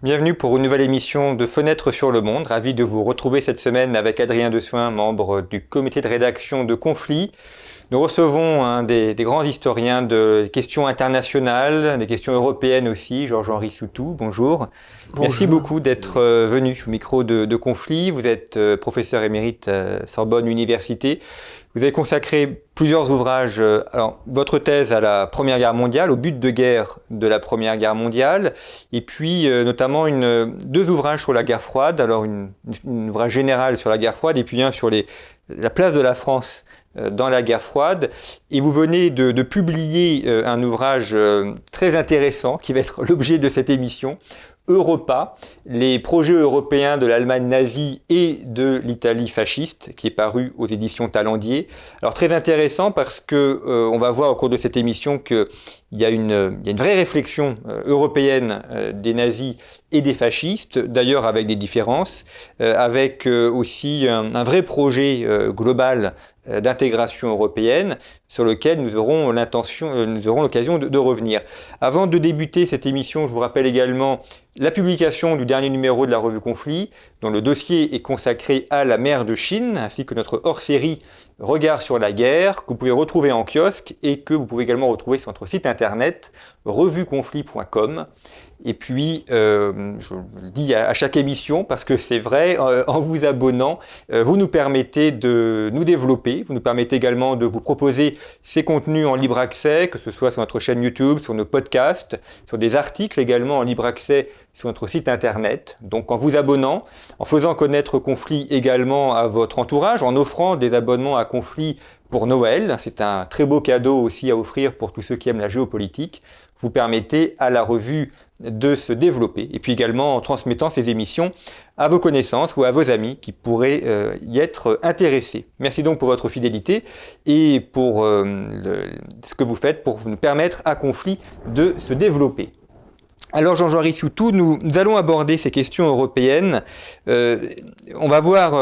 Bienvenue pour une nouvelle émission de Fenêtre sur le Monde. Ravi de vous retrouver cette semaine avec Adrien Dessoin, membre du comité de rédaction de Conflit. Nous recevons un des, grands historiens de questions internationales, des questions européennes aussi, Georges-Henri Soutou. Bonjour. Merci beaucoup d'être euh, venu au micro de, Conflit. Vous êtes euh, professeur émérite à Sorbonne Université. Vous avez consacré plusieurs ouvrages, euh, alors votre thèse à la Première Guerre mondiale, au but de guerre de la Première Guerre mondiale, et puis euh, notamment une, deux ouvrages sur la guerre froide, alors une, une ouvrage général sur la guerre froide, et puis un sur les, la place de la France euh, dans la guerre froide. Et vous venez de, publier un ouvrage très intéressant qui va être l'objet de cette émission Europa, les projets européens de l'Allemagne nazie et de l'Italie fasciste, qui est paru aux éditions Talendier. Alors très intéressant parce que euh, on va voir au cours de cette émission qu'il y, y a une vraie réflexion euh, européenne euh, des nazis et des fascistes, d'ailleurs avec des différences, avec aussi un, vrai projet global euh, d'intégration européenne sur lequel nous aurons euh, l'occasion de, revenir. Avant de débuter cette émission, je vous rappelle également la publication du dernier numéro de la revue Conflit, dont le dossier est consacré à la mer de Chine, ainsi que notre hors-série Regard sur la guerre, que vous pouvez retrouver en kiosque et que vous pouvez également retrouver sur notre site internet revueconflit.com. Et puis, euh, je le dis à, chaque émission, parce que c'est vrai, euh, en vous abonnant, euh, vous nous permettez de nous développer, vous nous permettez également de vous proposer ces contenus en libre accès, que ce soit sur notre chaîne YouTube, sur nos podcasts, sur des articles également en libre accès sur notre site internet. Donc en vous abonnant, en faisant connaître Conflit également à votre entourage, en offrant des abonnements à Conflit pour Noël, c'est un très beau cadeau aussi à offrir pour tous ceux qui aiment la géopolitique, vous permettez à la revue de se développer. Et puis également en transmettant ces émissions à vos connaissances ou à vos amis qui pourraient euh, y être intéressés. Merci donc pour votre fidélité et pour euh, ce que vous faites pour nous permettre à Conflit de se développer. Alors Jean-Jean Rissoutou, nous, allons aborder ces questions européennes. Euh, on va voir,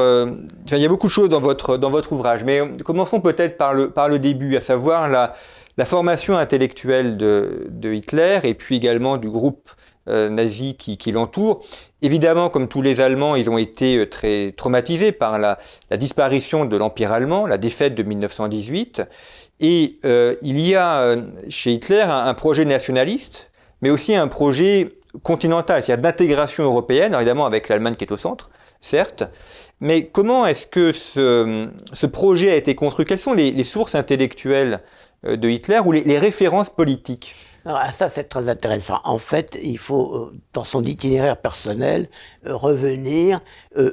il y a beaucoup de choses dans votre, ouvrage, mais commençons peut-être par le début, à savoir la, la formation intellectuelle de, Hitler et puis également du groupe euh, nazi qui, l'entoure. Évidemment, comme tous les Allemands, ils ont été euh, très traumatisés par la, disparition de l'Empire allemand, la défaite de 1918. Et euh, il y a chez Hitler un, projet nationaliste, mais aussi un projet continental, c'est-à-dire d'intégration européenne, évidemment avec l'Allemagne qui est au centre, certes. Mais comment est-ce que ce, projet a été construit? Quelles sont les sources intellectuelles de Hitler ou les, références politiques ah, ça, c'est très intéressant. En fait, il faut, euh, dans son itinéraire personnel, euh, revenir, je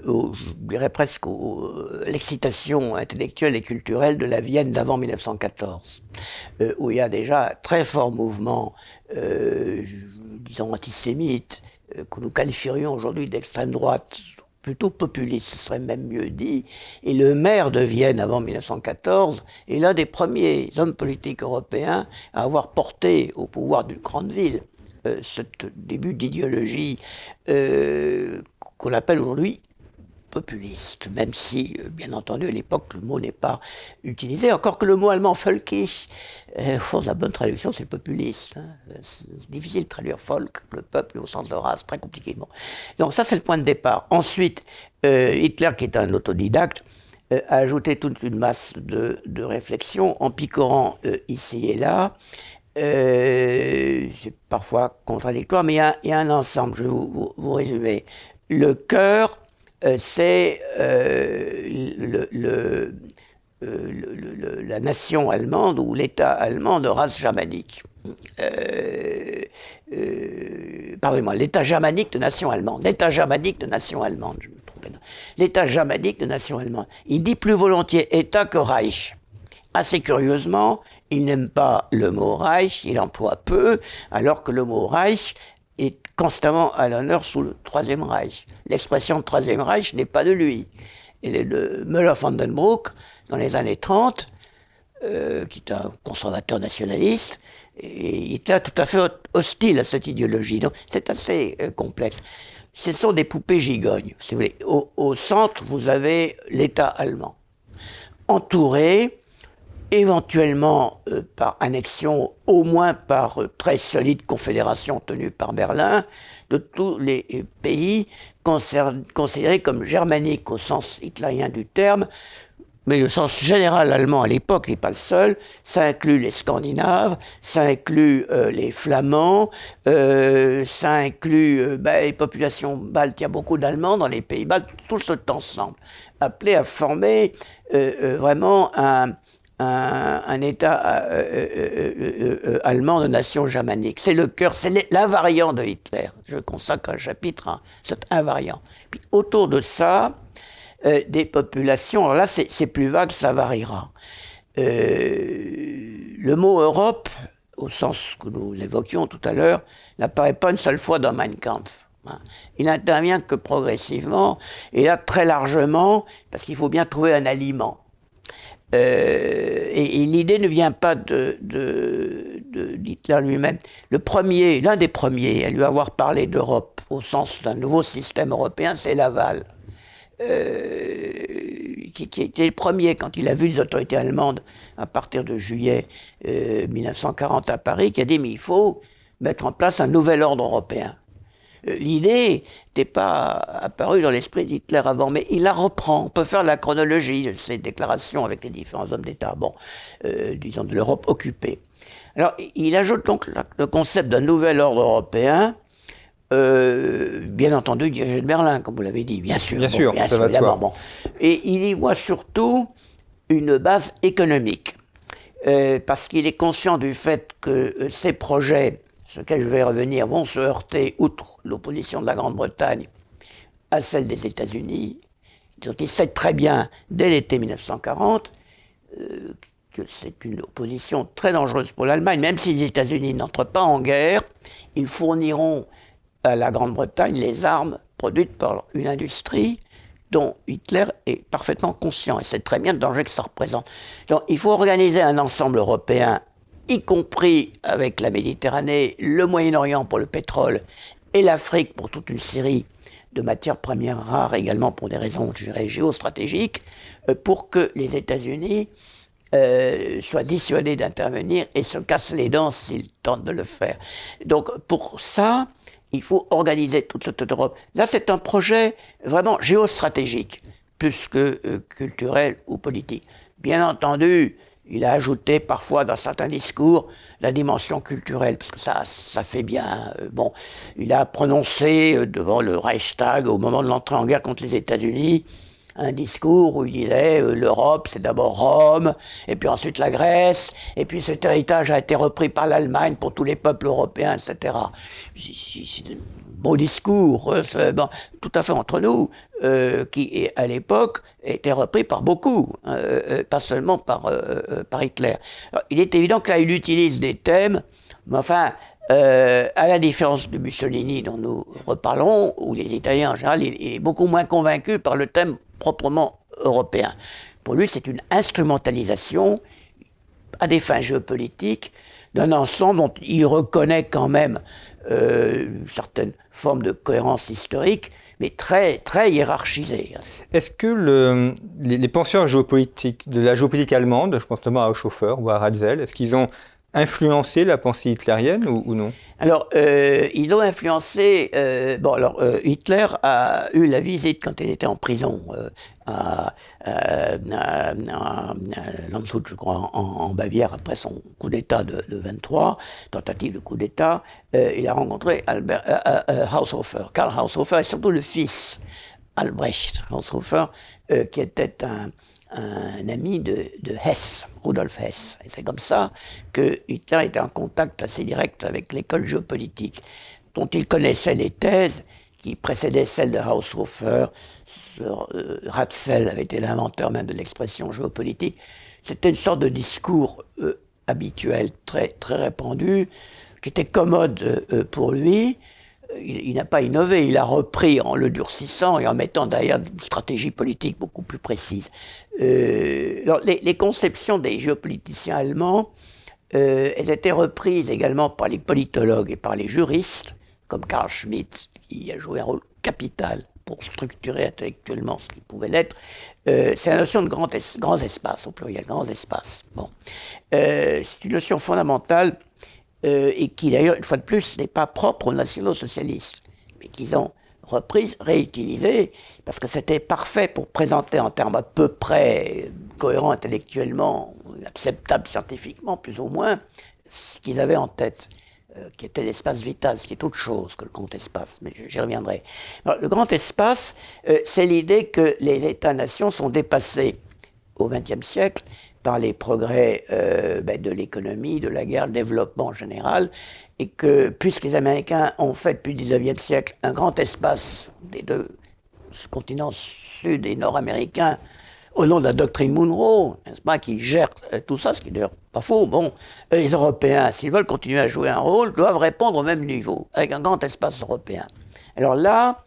dirais presque, à l'excitation intellectuelle et culturelle de la Vienne d'avant 1914, où il y a déjà un très fort mouvement, disons, antisémite, que nous qualifierions aujourd'hui d'extrême droite, plutôt populiste, ce serait même mieux dit. Et le maire de Vienne avant 1914 est l'un des premiers hommes politiques européens à avoir porté au pouvoir d'une grande ville euh, ce début d'idéologie euh, qu'on appelle aujourd'hui populiste, même si, euh, bien entendu, à l'époque, le mot n'est pas utilisé, encore que le mot allemand folkisch, euh, au la bonne traduction, c'est populiste. Hein. C'est difficile de traduire folk, le peuple, au sens de race, très compliqué. Donc ça, c'est le point de départ. Ensuite, euh, Hitler, qui est un autodidacte, a ajouté toute une masse de, de réflexions en picorant ici et là. c'est parfois contradictoire, mais il y, a un ensemble, je vais vous, vous résumer. Le cœur euh, c'est euh, euh, la nation allemande ou l'État allemand de race germanique. Pardonnez-moi, l'État germanique de nation allemande. L'État germanique de nation allemande, je me trompe. L'État germanique de nation allemande. Il dit plus volontiers État que Reich. Assez curieusement, il n'aime pas le mot Reich, il emploie peu, alors que le mot Reich est constamment à l'honneur sous le Troisième Reich. L'expression Troisième Reich n'est pas de lui. Elle est de Müller-Vandenbroek dans les années 30, euh, qui est un conservateur nationaliste, et il était tout à fait hostile à cette idéologie. Donc c'est assez euh, complexe. Ce sont des poupées gigognes, au centre, vous avez l'État allemand, entouré éventuellement par annexion, au moins par très solide confédération tenue par Berlin, de tous les pays considérés comme germaniques au sens hitlérien du terme, mais le sens général allemand à l'époque n'est pas le seul. Ça inclut les Scandinaves, ça inclut euh, les Flamands, euh, ça inclut euh, ben, les populations baltes. Il y a beaucoup d'Allemands dans les pays baltes, tout cet ensemble, appelé à former vraiment un, un, État allemand de nation germanique. C'est le cœur, c'est l'invariant de Hitler. Je consacre un chapitre à cet invariant. Puis autour de ça, euh, des populations. Alors là, c'est plus vague, ça variera. Euh, le mot Europe, au sens que nous l'évoquions tout à l'heure, n'apparaît pas une seule fois dans Mein Kampf. Hein. Il n'intervient que progressivement, et là très largement, parce qu'il faut bien trouver un aliment. Euh, et, l'idée ne vient pas de, d'Hitler lui-même. Le premier, l'un des premiers à lui avoir parlé d'Europe au sens d'un nouveau système européen, c'est Laval. Euh, qui, qui, était le premier quand il a vu les autorités allemandes à partir de juillet 1940 euh, à Paris, qui a dit mais il faut mettre en place un nouvel ordre européen. Euh, l'idée n'était pas apparue dans l'esprit d'Hitler avant, mais il la reprend. On peut faire la chronologie de ces déclarations avec les différents hommes d'État, bon, disons de l'Europe occupée. Alors, il ajoute donc le concept d'un nouvel ordre européen euh, bien entendu dirigé de Berlin, comme vous l'avez dit, bien sûr. Bien sûr, ça va de soi. Et il y voit surtout une base économique, euh, parce qu'il est conscient du fait que euh, ces projets, sur lesquels je vais revenir, vont se heurter, outre l'opposition de la Grande-Bretagne, à celle des États-Unis, dont il sait très bien, dès l'été 1940, que c'est une opposition très dangereuse pour l'Allemagne, même si les États-Unis n'entrent pas en guerre, ils fourniront à la Grande-Bretagne les armes produites par une industrie dont Hitler est parfaitement conscient et sait très bien le danger que ça représente. Donc il faut organiser un ensemble européen, y compris avec la Méditerranée, le Moyen-Orient pour le pétrole et l'Afrique pour toute une série de matières premières rares, également pour des raisons, géostratégiques, euh, pour que les États-Unis euh, soient dissuadés d'intervenir et se cassent les dents s'ils tentent de le faire. Donc pour ça, il faut organiser toute cette Europe. Là, c'est un projet vraiment géostratégique, plus que euh, culturel ou politique. Bien entendu, il a ajouté parfois dans certains discours la dimension culturelle, parce que ça, ça fait bien. Euh, bon, il a prononcé euh, devant le Reichstag au moment de l'entrée en guerre contre les États-Unis un discours où il disait euh, l'Europe, c'est d'abord Rome, et puis ensuite la Grèce, et puis cet héritage a été repris par l'Allemagne pour tous les peuples européens, etc. Beau discours, euh, tout à fait entre nous, euh, qui à l'époque était repris par beaucoup, hein, pas seulement par, par Hitler. il est évident que là, il utilise des thèmes, mais enfin, à la différence de Mussolini dont nous reparlons, ou les Italiens en général, il est beaucoup moins convaincu par le thème proprement européen. Pour lui, c'est une instrumentalisation à des fins géopolitiques d'un ensemble dont il reconnaît quand même euh, une certaine forme de cohérence historique, mais très, très hiérarchisée. Est-ce que le, les, penseurs géopolitiques de la géopolitique allemande, je pense notamment à Haushofer ou à Ratzel, est-ce qu'ils ont influencé la pensée hitlérienne ou, non? Alors, euh, ils ont influencé. Euh, bon, alors, euh, Hitler a eu la visite quand il était en prison à, Landshut, je crois, en, Bavière, après son coup d'État de, 23, tentative de coup d'État. il a rencontré Albert, Haushofer, Karl Haushofer, et surtout le fils, Albrecht Haushofer, qui était un un ami de, Hess, Rudolf Hess. Et c'est comme ça que Hitler était en contact assez direct avec l'école géopolitique, dont il connaissait les thèses qui précédaient celles de Haushofer. Euh, Ratzel avait été l'inventeur même de l'expression géopolitique. C'était une sorte de discours euh, habituel, très, très répandu, qui était commode euh, pour lui, il, n'a pas innové, il a repris en le durcissant et en mettant derrière une stratégie politique beaucoup plus précise. Euh, les, conceptions des géopoliticiens allemands, euh, elles étaient reprises également par les politologues et par les juristes, comme Karl Schmitt, qui a joué un rôle capital pour structurer intellectuellement ce qui pouvait l'être, euh, c'est la notion de grand grands espaces, au pluriel, grands espaces. Bon. C'est une notion fondamentale euh, et qui, d'ailleurs, une fois de plus, n'est pas propre aux nationaux socialistes, mais qu'ils ont reprise, réutilisée, parce que c'était parfait pour présenter en termes à peu près cohérents intellectuellement, acceptables scientifiquement, plus ou moins, ce qu'ils avaient en tête. Euh, qui était l'espace vital, ce qui est autre chose que le grand espace, mais j'y reviendrai. le grand espace, euh, c'est l'idée que les États-nations sont dépassés au XXe siècle par les progrès euh, ben, de l'économie, de la guerre, le développement en général, et que puisque les Américains ont fait depuis le XIXe siècle un grand espace des deux continents sud et nord-américains, au nom de la doctrine Monroe, n'est-ce pas, qui gère tout ça, ce qui est d'ailleurs pas faux. Bon, les Européens, s'ils veulent continuer à jouer un rôle, doivent répondre au même niveau, avec un grand espace européen. Alors là,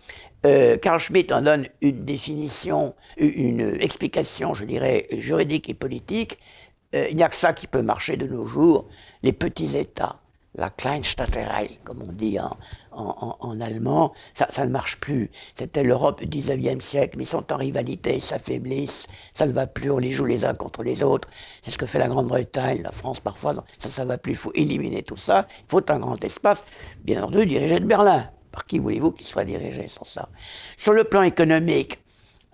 euh, Carl Schmitt en donne une définition, une explication, je dirais, juridique et politique. Euh, il n'y a que ça qui peut marcher de nos jours, les petits États la Kleinstaaterei, comme on dit en, allemand, ça, ne marche plus. C'était l'Europe du 19e siècle, mais ils sont en rivalité, s'affaiblissent, ça ne va plus, on les joue les uns contre les autres. C'est ce que fait la Grande-Bretagne, la France parfois, ça, ça ne va plus, il faut éliminer tout ça, il faut un grand espace, bien entendu, dirigé de Berlin. Par qui voulez-vous qu'il soit dirigé sans ça Sur le plan économique,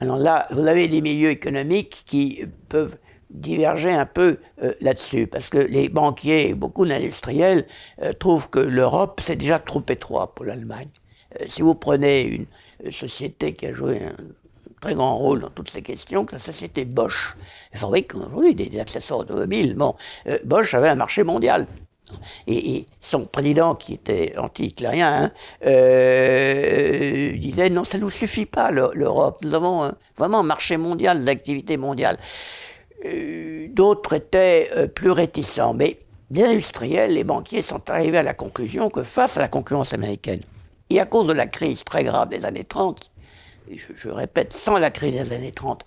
alors là, vous avez des milieux économiques qui peuvent diverger un peu euh, là-dessus, parce que les banquiers et beaucoup d'industriels euh, trouvent que l'Europe, c'est déjà trop étroit pour l'Allemagne. Euh, si vous prenez une société qui a joué un très grand rôle dans toutes ces questions, que la société Bosch, fabrique aujourd'hui des, accessoires automobiles. Bon, Bosch avait un marché mondial. Et, son président, qui était anti-hitlérien, hein, disait non, ça ne nous suffit pas l'Europe. Nous avons vraiment un marché mondial, d'activité mondiale. Euh, d'autres étaient euh, plus réticents. Mais bien industriels, les banquiers sont arrivés à la conclusion que face à la concurrence américaine, et à cause de la crise très grave des années 30, et je, répète, sans la crise des années 30,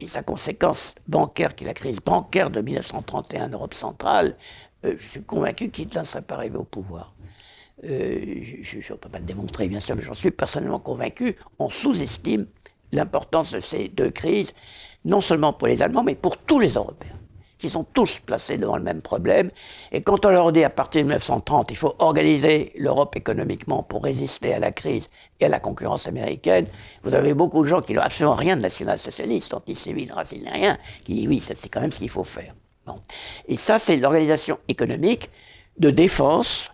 et sa conséquence bancaire, qui est la crise bancaire de 1931 en Europe centrale, euh, je suis convaincu qu'Hitler ne serait pas arrivé au pouvoir. je ne peux pas le démontrer, bien sûr, mais j'en suis personnellement convaincu. On sous-estime l'importance de ces deux crises non seulement pour les Allemands, mais pour tous les Européens, qui sont tous placés devant le même problème. Et quand on leur dit à partir de 1930, il faut organiser l'Europe économiquement pour résister à la crise et à la concurrence américaine, vous avez beaucoup de gens qui n'ont absolument rien de national-socialiste, antisémite, raciste, rien, qui disent oui, c'est quand même ce qu'il faut faire. Et ça, c'est l'organisation économique de défense.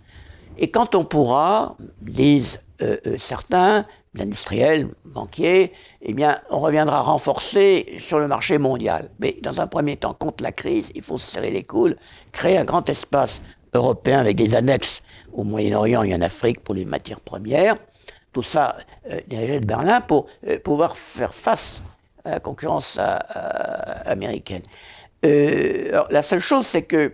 Et quand on pourra, disent euh, euh, certains, l'industriel, banquier, eh bien, on reviendra renforcer sur le marché mondial. Mais dans un premier temps, contre la crise, il faut se serrer les coudes, créer un grand espace européen avec des annexes au Moyen-Orient et en Afrique pour les matières premières. Tout ça euh, dirigé de Berlin pour euh, pouvoir faire face à la concurrence américaine. Alors, la seule chose, c'est que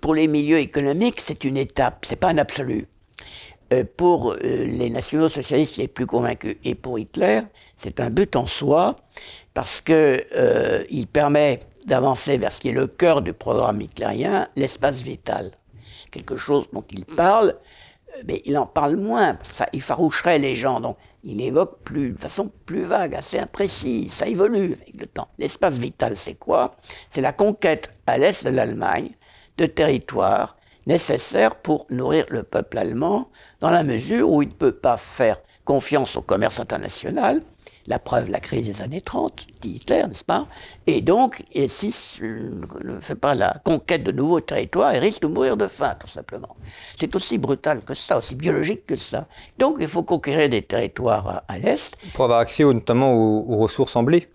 pour les milieux économiques, c'est une étape, c'est pas un absolu. Euh, pour euh, les nationaux socialistes les plus convaincus et pour Hitler, c'est un but en soi parce qu'il euh, permet d'avancer vers ce qui est le cœur du programme hitlérien, l'espace vital. Quelque chose dont il parle, mais il en parle moins, parce que ça effaroucherait les gens. Donc il évoque plus, de façon plus vague, assez imprécise, ça évolue avec le temps. L'espace vital, c'est quoi? C'est la conquête à l'est de l'Allemagne de territoires nécessaire pour nourrir le peuple allemand, dans la mesure où il ne peut pas faire confiance au commerce international, la preuve, la crise des années 30, dit Hitler, n'est-ce pas? Et donc, et si ne fait pas la conquête de nouveaux territoires, il risque de mourir de faim, tout simplement. C'est aussi brutal que ça, aussi biologique que ça. Donc, il faut conquérir des territoires à, l'Est. Pour avoir accès notamment aux, ressources en blé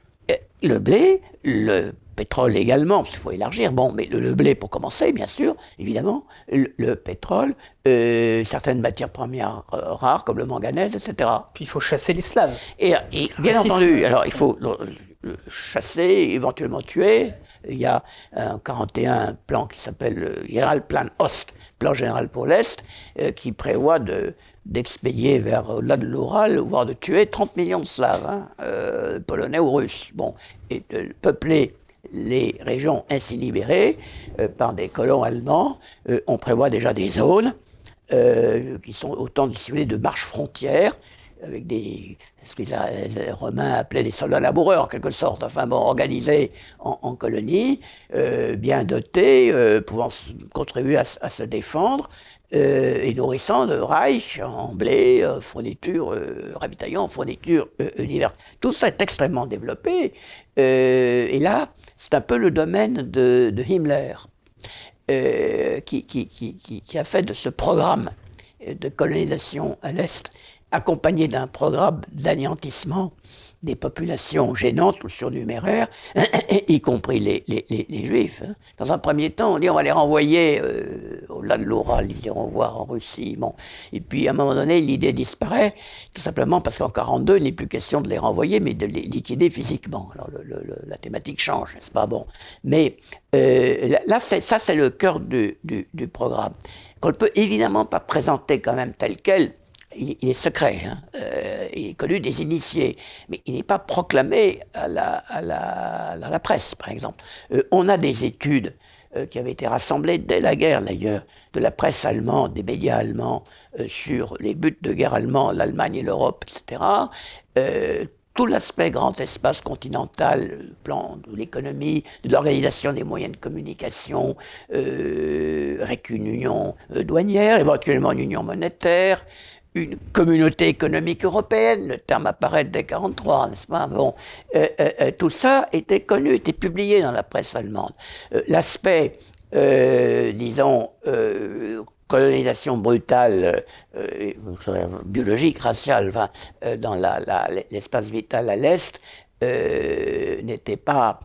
Le blé, le pétrole également, parce qu'il faut élargir. Bon, mais le, blé pour commencer, bien sûr, évidemment, le, pétrole, euh, certaines matières premières euh, rares comme le manganèse, etc. Puis il faut chasser les Slaves. Et, bien entendu, alors il faut chasser, éventuellement tuer. Il y a un 41 plan qui s'appelle le Général Plan Ost, plan général pour l'Est, euh, qui prévoit de d'expédier vers au-delà de l'Oural, voire de tuer 30 millions de Slaves, hein, polonais ou russes. Bon, et de peupler les régions ainsi libérées euh, par des colons allemands, euh, on prévoit déjà des zones euh, qui sont autant de de marche frontières avec des, ce que les, Romains appelaient des soldats laboureurs en quelque sorte, enfin bon, organisés en, colonies, bien dotés, pouvant contribuer à, se défendre, et nourrissant de Reich en blé, fournitures, ravitaillant, fournitures diverses. Tout ça est extrêmement développé. et là, c'est un peu le domaine de, Himmler, qui, qui, qui, qui, a fait de ce programme de colonisation à l'Est, accompagné d'un programme d'anéantissement des populations gênantes ou surnuméraires, y compris les, juifs. Hein. Dans un premier temps, on dit on va les renvoyer euh, au-delà de l'Oral, ils iront voir en Russie. Bon. Et puis à un moment donné, l'idée disparaît, tout simplement parce qu'en 42, il n'est plus question de les renvoyer, mais de les liquider physiquement. Alors la thématique change, n'est-ce pas Bon. Mais euh, là, ça, c'est le cœur du, du programme, qu'on ne peut évidemment pas présenter quand même tel quel il, est secret, hein. euh, il est connu des initiés, mais il n'est pas proclamé à la, à la, presse, par exemple. Euh, on a des études euh, qui avaient été rassemblées dès la guerre, d'ailleurs, de la presse allemande, des médias allemands, sur les buts de guerre allemands, l'Allemagne et l'Europe, etc. tout l'aspect grand espace continental, le plan de l'économie, de l'organisation des moyens de communication, avec une union douanière, éventuellement une union monétaire, une communauté économique européenne, le terme apparaît dès 1943, n'est-ce pas? Bon, euh, euh, euh, tout ça était connu, était publié dans la presse allemande. L'aspect, disons, colonisation brutale, biologique, raciale, dans l'espace vital à l'Est, n'était pas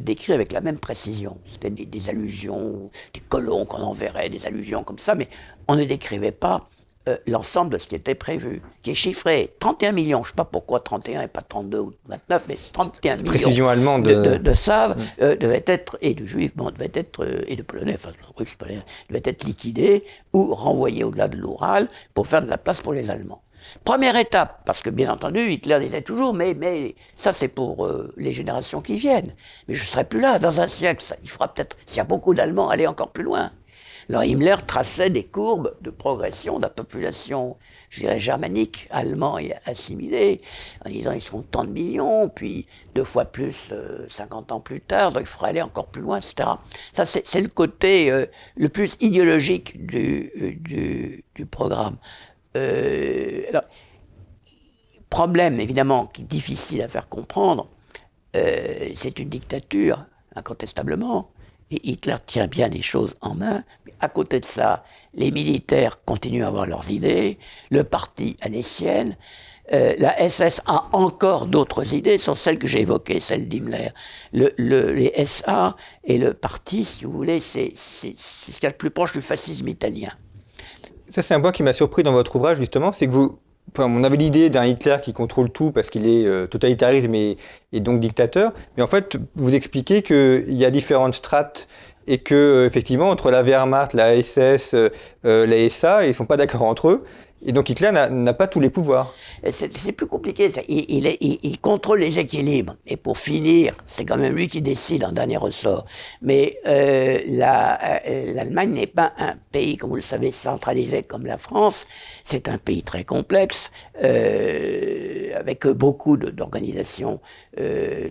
décrit avec la même précision. C'était des, allusions, des colons qu'on enverrait, des allusions comme ça, mais on ne décrivait pas euh, l'ensemble de ce qui était prévu, qui est chiffré 31 millions, je ne sais pas pourquoi 31 et pas 32 ou 29, mais 31 millions Précision allemande. de, de, de Saves mm. euh, devaient être, et de Juifs, bon, devaient être, euh, et de Polonais, enfin, Russes, devaient être liquidés ou renvoyés au-delà de l'Oural pour faire de la place pour les Allemands. Première étape, parce que bien entendu, Hitler disait toujours, mais, mais ça c'est pour les générations qui viennent. Mais je ne serai plus là, dans un siècle, ça, il faudra peut-être, s'il y a beaucoup d'Allemands, aller encore plus loin. Alors Himmler traçait des courbes de progression de la population, je dirais, germanique, allemand et assimilée, en disant ils seront tant de millions, puis deux fois plus 50 euh, ans plus tard, donc il faudra aller encore plus loin, etc. Ça, c'est le côté euh, le plus idéologique du, euh, du, programme. alors, problème, évidemment, qui est difficile à faire comprendre, c'est une dictature, incontestablement. Et Hitler tient bien les choses en main. À côté de ça, les militaires continuent à avoir leurs idées, le parti a les siennes. Euh, la SS a encore d'autres idées, sont celles que j'ai évoquées, celles d'Himmler. Le, les SA et le parti, si vous voulez, c'est ce qu'il y a le plus proche du fascisme italien. Ça, c'est un point qui m'a surpris dans votre ouvrage, justement, c'est que vous, on avait l'idée d'un Hitler qui contrôle tout parce qu'il est euh, totalitariste et, donc dictateur. Mais en fait, vous expliquez qu'il y a différentes strates et que euh, effectivement entre la Wehrmacht, la SS, euh, la SA, ils sont pas d'accord entre eux. Et donc Hitler n'a pas tous les pouvoirs. C'est plus compliqué. Il, contrôle les équilibres. Et pour finir, c'est quand même lui qui décide en dernier ressort. Mais euh, euh, l'Allemagne n'est pas un pays, comme vous le savez, centralisé comme la France. C'est un pays très complexe, euh, avec beaucoup d'organisations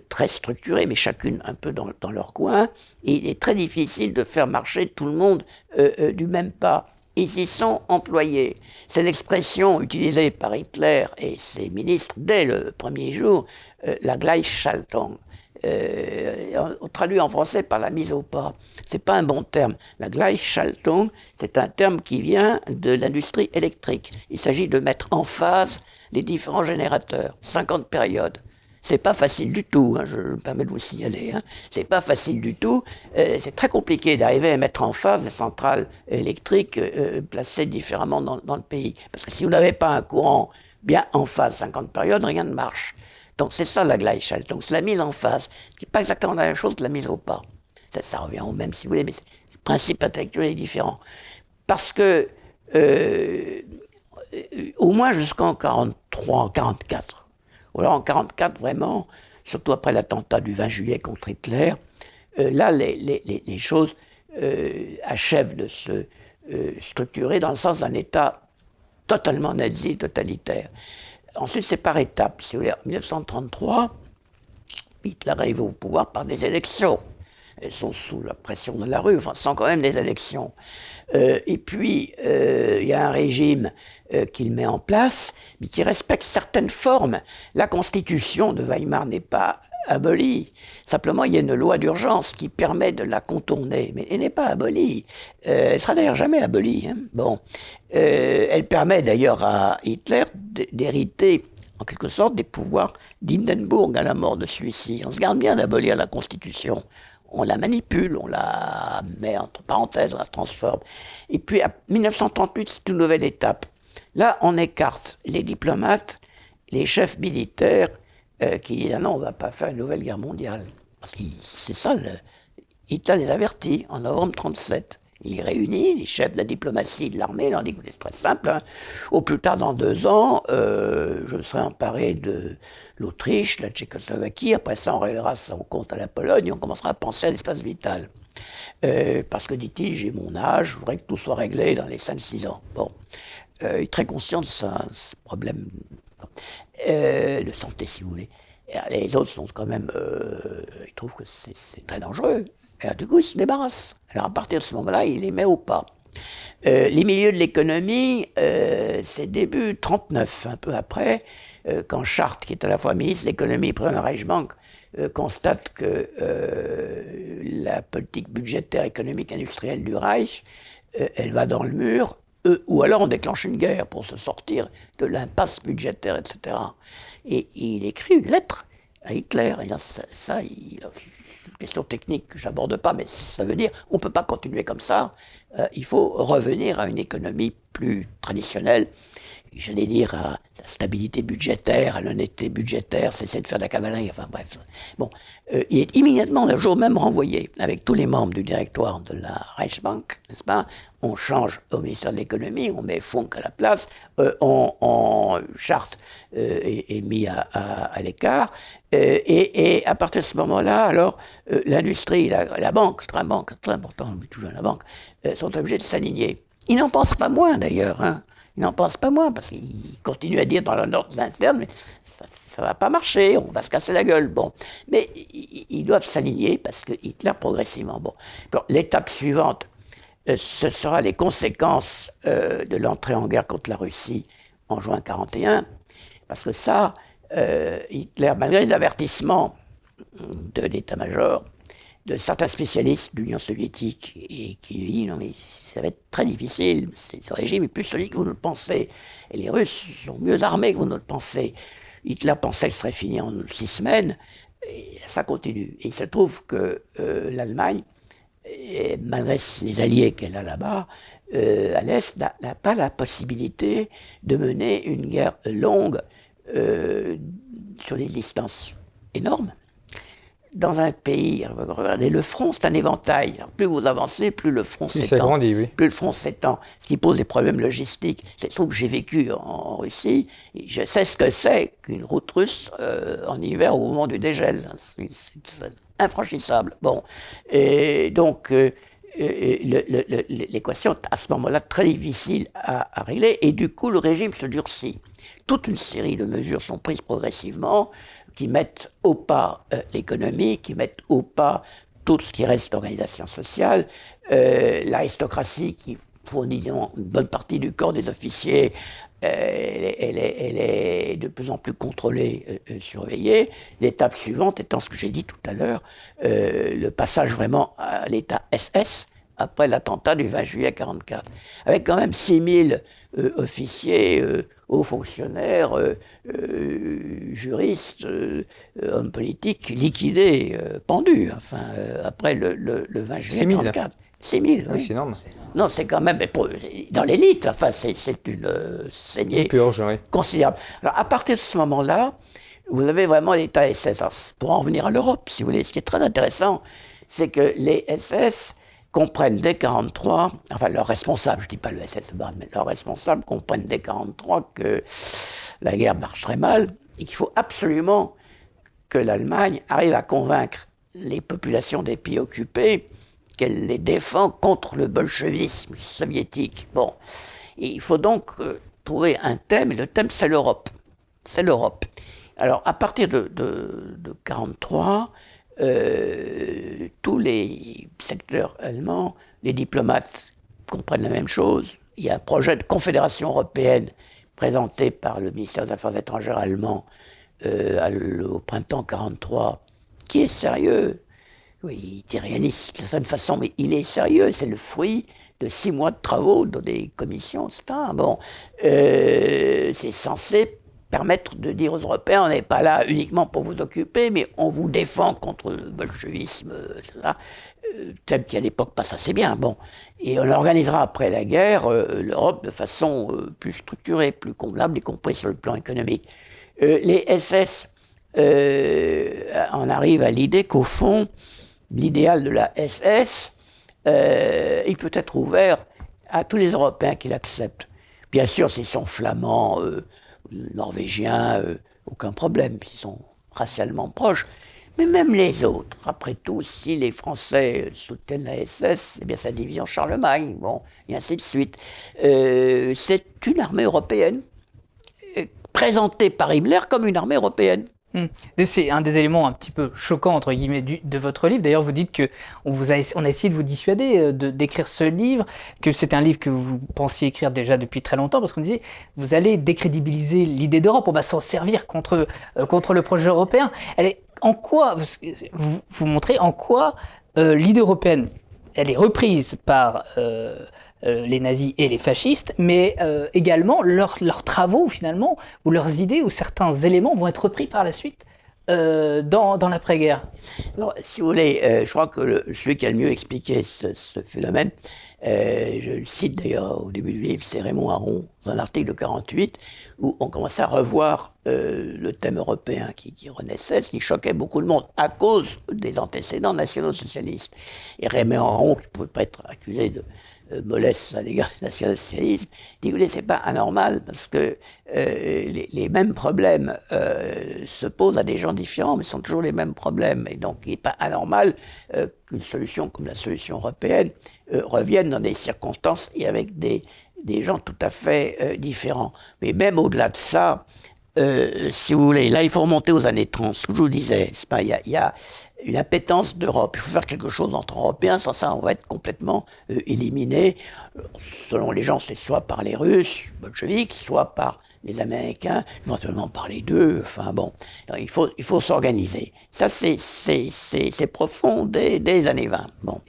très structurées, mais chacune un peu dans, leur coin. Il est très difficile de faire marcher tout le monde du même pas ils y sont employés. C'est l'expression utilisée par Hitler et ses ministres dès le premier jour, euh, la Gleichschaltung. Euh, traduit en français par la mise au pas. C'est pas un bon terme. La Gleichschaltung, c'est un terme qui vient de l'industrie électrique. Il s'agit de mettre en phase les différents générateurs, 50 périodes. C'est pas facile du tout, hein, je me permets de vous signaler. Hein. C'est pas facile du tout. Euh, c'est très compliqué d'arriver à mettre en phase des centrales électriques euh, placées différemment dans, le pays. Parce que si vous n'avez pas un courant bien en phase 50 périodes, rien ne marche. Donc c'est ça la Gleichschaltung, c'est la mise en phase. C'est pas exactement la même chose que la mise au pas. Ça, ça revient au même si vous voulez, mais le principe intellectuel est différent. Parce que euh, au moins jusqu'en 43, 44, en 1944, vraiment, surtout après l'attentat du 20 juillet contre Hitler, euh, là, les, choses euh, achèvent de se euh, structurer dans le sens d'un État totalement nazi, totalitaire. ensuite, c'est par étapes. Si vous voulez, en 1933, Hitler arrive au pouvoir par des élections. Elles sont sous la pression de la rue, enfin, sans quand même des élections. Euh, et puis, euh, il y a un régime euh, qu'il met en place, mais qui respecte certaines formes. La constitution de Weimar n'est pas abolie. Simplement, il y a une loi d'urgence qui permet de la contourner, mais elle n'est pas abolie. Euh, elle sera d'ailleurs jamais abolie. Hein. Bon, euh, elle permet d'ailleurs à Hitler d'hériter en quelque sorte des pouvoirs d'Hindenburg à la mort de celui-ci. On se garde bien d'abolir la Constitution. On la manipule, on la met entre parenthèses, on la transforme. Et puis, à 1938, c'est une nouvelle étape. Là, on écarte les diplomates, les chefs militaires euh, qui disent ah non, on ne va pas faire une nouvelle guerre mondiale. Parce que c'est ça, le, Hitler les avertit en novembre 1937. Il réunit les chefs de la diplomatie de l'armée, il leur dit que c'est très simple. Hein. Au plus tard, dans deux ans, euh, je serai emparé de l'Autriche, la Tchécoslovaquie. Après ça, on réglera son compte à la Pologne et on commencera à penser à l'espace vital. Euh, parce que, dit-il, j'ai mon âge, je voudrais que tout soit réglé dans les 5-6 ans. Bon. il est très conscient de ça, ce problème euh, le santé si vous voulez. les autres sont quand même, euh, ils trouvent que c'est très dangereux. Et du coup, ils se débarrassent. Alors à partir de ce moment-là, il les met au pas. Euh, les milieux de l'économie, c'est début 39, un peu après, quand Chartres, qui est à la fois ministre de l'économie et président Reichsbank, constate que la politique budgétaire, économique, industrielle du Reich, elle va dans le mur, ou alors on déclenche une guerre pour se sortir de l'impasse budgétaire, etc. Et, il écrit une lettre à Hitler. Et ça, ça une question technique que j'aborde pas, mais ça veut dire on ne peut pas continuer comme ça. Euh, il faut revenir à une économie plus traditionnelle j'allais dire, à la stabilité budgétaire, à l'honnêteté budgétaire, cesser de faire de la cavalerie, enfin bref. Bon, euh, il est immédiatement, le jour même, renvoyé avec tous les membres du directoire de la Reichsbank, n'est-ce pas On change au ministère de l'économie, on met Funk à la place, euh, on, charte euh, est, mis à, l'écart, et, à partir de ce moment-là, alors, l'industrie, la, banque, très, banque, très important, toujours la banque, sont obligés de s'aligner. Ils n'en pensent pas moins d'ailleurs. Hein. Ils n'en pensent pas moins, parce qu'ils continuent à dire dans leurs notes internes, mais ça ne va pas marcher, on va se casser la gueule. Bon. Mais ils doivent s'aligner, parce que Hitler, progressivement. Bon. L'étape suivante, euh, ce sera les conséquences euh, de l'entrée en guerre contre la Russie en juin 1941, parce que ça, euh, Hitler, malgré les avertissements de l'état-major, de certains spécialistes de l'Union soviétique et qui lui disent non mais ça va être très difficile, ce régime est plus solide que vous ne le pensez, et les Russes sont mieux armés que vous ne le pensez. Hitler pensait que serait fini en six semaines, et ça continue. Il se trouve que euh, l'Allemagne, malgré les alliés qu'elle a là-bas, euh, à l'Est, n'a pas la possibilité de mener une guerre longue euh, sur des distances énormes dans un pays, regardez, le front, c'est un éventail. plus vous avancez, plus le front s'étend. Oui. Plus le front s'étend, ce qui pose des problèmes logistiques. C'est trouve que j'ai vécu en, Russie, et je sais ce que c'est qu'une route russe euh, en hiver au moment du dégel. C'est infranchissable. Bon, et donc euh, l'équation est à ce moment-là très difficile à, à, régler, et du coup le régime se durcit. Toute une série de mesures sont prises progressivement qui mettent au pas euh, l'économie, qui mettent au pas tout ce qui reste d'organisation sociale, euh, l'aristocratie qui fournit une bonne partie du corps des officiers, euh, elle, est, de plus en plus contrôlée, surveillée. L'étape suivante étant ce que j'ai dit tout à l'heure, le passage vraiment à l'état SS après l'attentat du 20 juillet 1944, avec quand même 6000 officiers, hauts fonctionnaires, euh, euh, juristes, euh, hommes politiques liquidés, pendus, enfin, après le, le, le 20 juillet 1934. 6 000, oui. C'est énorme. Non, c'est quand même, dans l'élite, enfin, c'est une saignée purge, oui. considérable. Alors, à partir de ce moment-là, vous avez vraiment l'État SS. Pour en venir à l'Europe, si vous voulez, ce qui est très intéressant, c'est que les SS comprennent dès 1943, enfin leurs responsables, je dis pas le SS mais leurs responsables comprennent dès 1943 que la guerre marche très mal et qu'il faut absolument que l'Allemagne arrive à convaincre les populations des pays occupés qu'elle les défend contre le bolchevisme soviétique. Bon, il faut donc euh, trouver un thème, et le thème c'est l'Europe. c'est l'Europe. Alors, à partir de 1943, euh, tous les secteurs allemands, les diplomates comprennent la même chose. Il y a un projet de confédération européenne présenté par le ministère des Affaires étrangères allemand euh, au printemps 1943, qui est sérieux. Oui, il est réaliste de certaine façon, mais il est sérieux. C'est le fruit de six mois de travaux dans des commissions, etc. Bon, euh, c'est censé permettre de dire aux Européens, on n'est pas là uniquement pour vous occuper, mais on vous défend contre le bolchevisme. Euh, tel qui à l'époque passe assez bien. Bon. Et on organisera après la guerre euh, l'Europe de façon plus structurée, plus convenable, y compris sur le plan économique. les SS en arrivent à l'idée qu'au fond, l'idéal de la SS, euh, il peut être ouvert à tous les Européens qui l'acceptent. Bien sûr, s'ils sont flamands, euh, norvégiens, euh, aucun problème, s'ils sont racialement proches. Mais même les autres, après tout, si les Français soutiennent la SS, eh bien sa division Charlemagne, bon, et ainsi de suite. c'est une armée européenne, présentée par Himmler comme une armée européenne. Hmm. C'est un des éléments un petit peu choquants entre guillemets de votre livre. D'ailleurs, vous dites que on, a, essayé de vous dissuader euh, d'écrire ce livre, que c'est un livre que vous pensiez écrire déjà depuis très longtemps, parce qu'on disait vous allez décrédibiliser l'idée d'Europe, on va s'en servir contre euh, contre le projet européen. Elle est en quoi vous, vous montrez en quoi euh, l'idée européenne elle est reprise par les nazis et les fascistes, mais euh, également leurs travaux finalement, ou leurs idées, ou certains éléments vont être repris par la suite euh, dans, l'après-guerre. Alors, si vous voulez, je crois que celui qui a le mieux expliqué ce, phénomène, je le cite d'ailleurs au début du livre, c'est Raymond Aron, dans un article de 48, où on commençait à revoir le thème européen qui, qui, renaissait, ce qui choquait beaucoup de monde, à cause des antécédents nationaux-socialistes. Et Raymond Aron, qui ne pouvait pas être accusé de, euh, mollesse à l'égard du national-socialisme, dit, vous c'est pas anormal parce que euh, les, mêmes problèmes euh, se posent à des gens différents, mais ce sont toujours les mêmes problèmes. Et donc, il n'est pas anormal qu'une solution comme la solution européenne revienne dans des circonstances et avec des, des gens tout à fait différents. Mais même au-delà de ça, si vous voulez, là, il faut remonter aux années 30. Ce je vous disais, il y a une appétence d'Europe. Il faut faire quelque chose entre Européens, sans ça on va être complètement euh, éliminé. Euh, selon les gens, c'est soit par les Russes, bolcheviques, soit par les Américains, éventuellement par les deux. Enfin bon, il faut, il faut s'organiser. Ça, c'est profond dès, des années 20. Bon.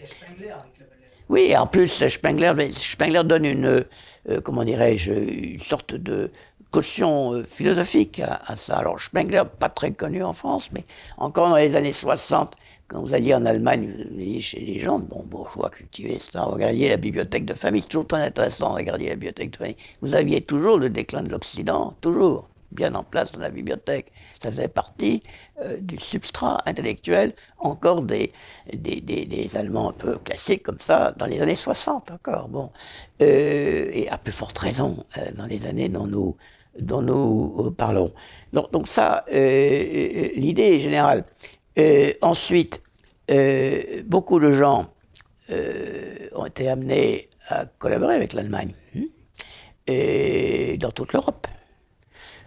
Oui, en plus, Spengler, Spengler donne une, euh, comment dirais-je, une sorte de, caution euh, philosophique à, ça. Alors Spengler, pas très connu en France, mais encore dans les années 60, quand vous alliez en Allemagne, vous alliez chez les gens, bon bourgeois cultivés, vous regardiez la bibliothèque de famille, c'est toujours très intéressant de regarder la bibliothèque de famille. Vous aviez toujours le déclin de l'Occident, toujours bien en place dans la bibliothèque. Ça faisait partie euh, du substrat intellectuel encore des des, des, Allemands un peu classiques comme ça, dans les années 60 encore. Bon. Euh, et à plus forte raison, dans les années dont nous dont nous euh, parlons. Donc, ça, euh, euh, l'idée est générale. ensuite, beaucoup de gens ont été amenés à collaborer avec l'Allemagne hein, et dans toute l'Europe.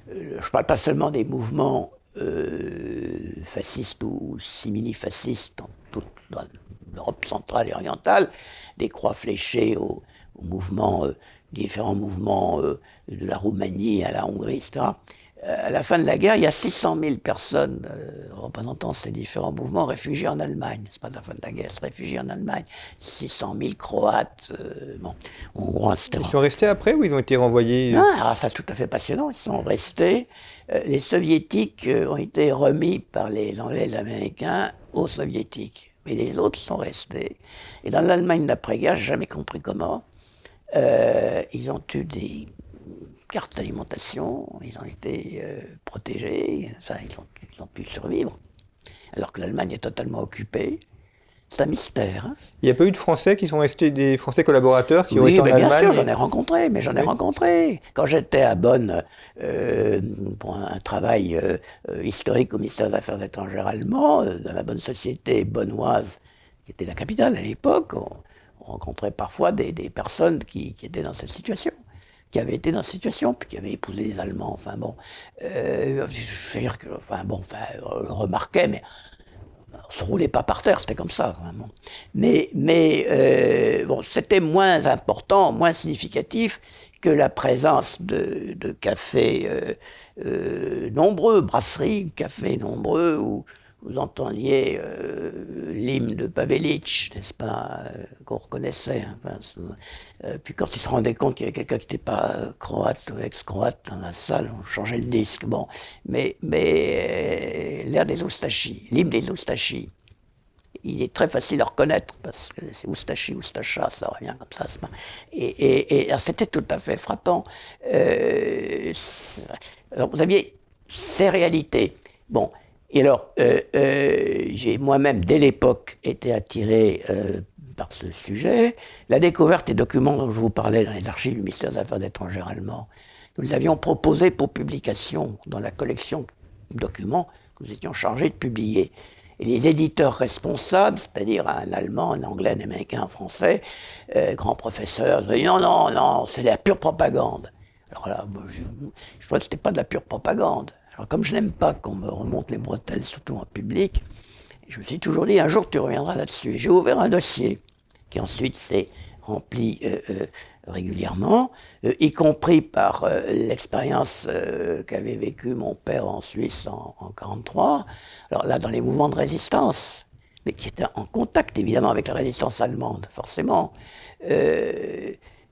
Je ne parle pas seulement des mouvements fascistes ou simili-fascistes dans toute l'Europe centrale et orientale, des croix fléchées aux, mouvements différents mouvements de la Roumanie à la Hongrie, etc. Euh, à la fin de la guerre, il y a 600 000 personnes euh, représentant ces différents mouvements réfugiés en Allemagne. C'est pas la fin de la guerre, c'est réfugiés en Allemagne. 600 000 Croates, bon, Hongrois, etc. Ils sont restés après ou ils ont été renvoyés Non, alors ça c'est tout à fait passionnant. Ils sont restés. les Soviétiques ont été remis par les Anglais et les Américains aux Soviétiques. Mais les autres sont restés. Et dans l'Allemagne d'après-guerre, j'ai jamais compris comment. Euh, ils ont eu des cartes d'alimentation, ils ont été euh, protégés, ils, ont, pu survivre. Alors que l'Allemagne est totalement occupée. C'est un mystère. Hein. Il n'y a pas eu de Français qui sont restés, des Français collaborateurs qui ont été en Allemagne Bien sûr, j'en ai rencontré, mais j'en ai rencontré. Quand j'étais à Bonn euh, pour un travail historique au ministère des Affaires étrangères allemand, dans la bonne société bonnoise, qui était la capitale à l'époque, on rencontrait parfois des, personnes qui, étaient dans cette situation, qui avait été dans cette situation, puis qui avait épousé les Allemands. Enfin bon, euh, je veux dire que, enfin bon, enfin, on le remarquait, mais on se roulait pas par terre, c'était comme ça. Vraiment. Mais, mais euh, bon, c'était moins important, moins significatif que la présence de, de cafés euh, nombreux, brasseries, cafés nombreux, où vous entendiez euh, l'hymne de Pavelic, n'est-ce pas, euh, qu'on reconnaissait. Enfin, euh, puis quand il se rendait compte qu'il y avait quelqu'un qui n'était pas croate ou ex-croate dans la salle, on changeait le disque. Bon, mais, mais l'air des Oustachis, l'hymne des Oustachis, il est très facile à reconnaître parce que c'est Oustachi, Oustacha, ça revient comme ça. Et, et, et c'était tout à fait frappant. alors vous aviez ces réalités. Bon, et alors, euh, euh, j'ai moi-même, dès l'époque, été attiré euh, par ce sujet. La découverte des documents dont je vous parlais dans les archives du ministère des Affaires étrangères allemand, nous les avions proposés pour publication dans la collection de documents que nous étions chargés de publier. Et les éditeurs responsables, c'est-à-dire un Allemand, un Anglais, un Américain, un Français, grand professeur, disaient non, non, non, c'est de la pure propagande. Alors là, je, je crois que ce n'était pas de la pure propagande. Alors comme je n'aime pas qu'on me remonte les bretelles, surtout en public, je me suis toujours dit, un jour tu reviendras là-dessus. J'ai ouvert un dossier qui ensuite s'est rempli euh, euh, régulièrement, euh, y compris par l'expérience qu'avait vécu mon père en Suisse en 1943. Alors là, dans les mouvements de résistance, mais qui était en contact évidemment avec la résistance allemande, forcément.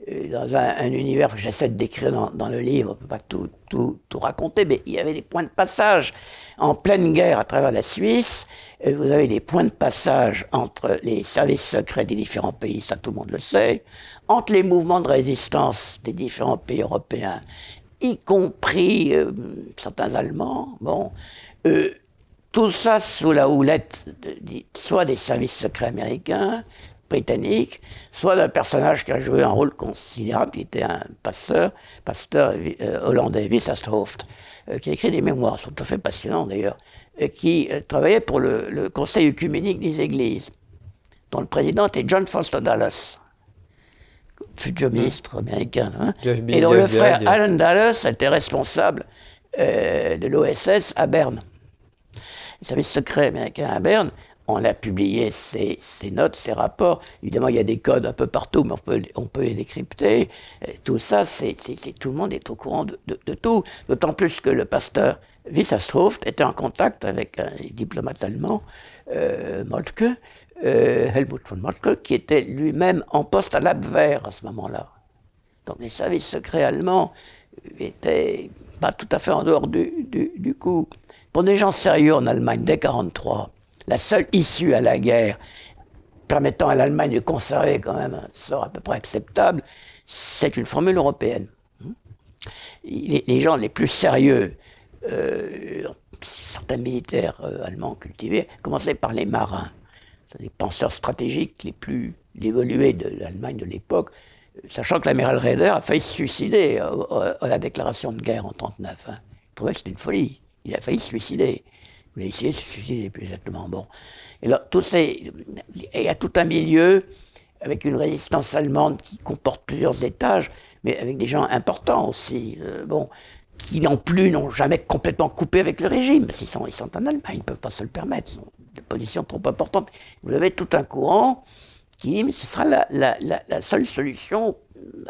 Euh, dans un, un, univers j'essaie de décrire dans, le livre, on ne peut pas tout, tout, tout, raconter, mais il y avait des points de passage en pleine guerre à travers la Suisse. Vous avez des points de passage entre les services secrets des différents pays, ça tout le monde le sait, entre les mouvements de résistance des différents pays européens, y compris euh, certains Allemands. Bon, euh, tout ça sous la houlette soit des services secrets américains, britannique, soit d'un personnage qui a joué un rôle considérable, qui était un pasteur, pasteur euh, hollandais, Wissasthoft, euh, qui a écrit des mémoires, sont tout à fait passionnants d'ailleurs, euh, qui travaillait pour le, le, Conseil œcuménique des Églises, dont le président était John Foster Dulles, futur ministre américain, hein, et dont le frère Alan Dulles était responsable de l'OSS à Berne. Le service secret américain à Berne on a publié ces, notes, ces rapports. Évidemment, il y a des codes un peu partout, mais on peut, les décrypter. Et tout ça, c'est, tout le monde est au courant de, tout. D'autant plus que le pasteur Wissastroft était en contact avec un diplomate allemand, euh, Moltke, euh, Helmut von Moltke, qui était lui-même en poste à l'Abwehr à ce moment-là. Donc les services secrets allemands étaient pas tout à fait en dehors du, du, du coup. Pour des gens sérieux en Allemagne, dès 1943, la seule issue à la guerre permettant à l'Allemagne de conserver quand même un sort à peu près acceptable, c'est une formule européenne. Les, gens les plus sérieux, euh, certains militaires euh, allemands cultivés, commençaient par les marins, les penseurs stratégiques les plus évolués de l'Allemagne de l'époque, sachant que l'amiral Raeder a failli se suicider à, la déclaration de guerre en 1939. Hein. Il trouvait que c'était une folie. Il a failli se suicider. De se suicider plus exactement. Bon. Et là, tout ces, il y a tout un milieu avec une résistance allemande qui comporte plusieurs étages, mais avec des gens importants aussi. Euh, bon, qui non plus n'ont jamais complètement coupé avec le régime, qu'ils sont, ils sont en Allemagne, ils ne peuvent pas se le permettre, ils ont des positions trop importantes. Vous avez tout un courant qui dit, mais ce sera la seule solution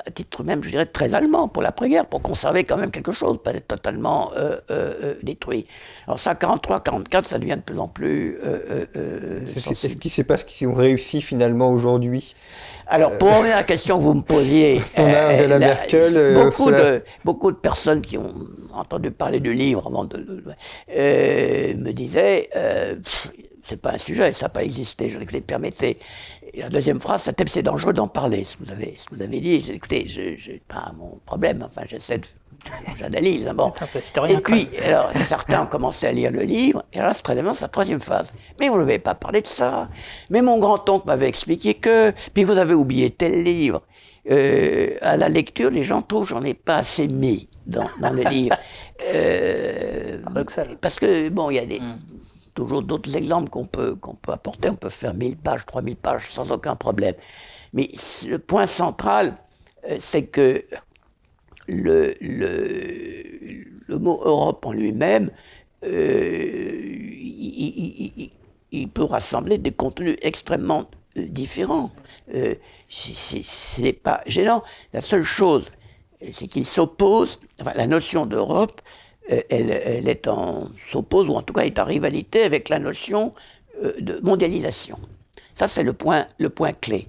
à titre même, je dirais, très allemand pour l'après-guerre, pour conserver quand même quelque chose, pas être totalement euh, euh, détruit. Alors ça, 43-44, ça devient de plus en plus... Euh, Est-ce qu'il ne sait pas ce qu'ils ont réussi finalement aujourd'hui? Alors, pour revenir à la question que vous me posiez, on a de la Merkel, beaucoup, de, beaucoup de personnes qui ont entendu parler du livre avant de, de me disaient c'est pas un sujet, ça n'a pas existé, je les permettez. Et la deuxième phrase, c'est dangereux d'en parler, ce que vous avez, ce que vous avez dit. Écoutez, je n'ai pas mon problème, enfin j'essaie de j'analyse. Hein, bon. Et puis, alors, certains ont commencé à lire le livre, et là, c'est très c'est la troisième phase. Mais vous n'avez pas parlé de ça. Mais mon grand-oncle m'avait expliqué que, puis vous avez oublié tel livre. Euh, à la lecture, les gens trouvent que j'en ai pas assez mis dans, dans le livre. Euh, parce que, bon, il y a des. Mm toujours d'autres exemples qu'on peut, peut apporter. On peut faire 1000 pages, 3000 pages sans aucun problème. Mais le point central, euh, c'est que le, le, mot Europe en lui-même, euh, il, peut rassembler des contenus extrêmement euh, différents. Ce n'est pas gênant. La seule chose, c'est qu'il s'oppose, enfin, la notion d'Europe, elle, elle, s'oppose, ou en tout cas est en rivalité avec la notion de mondialisation. Ça, c'est le point, le point clé.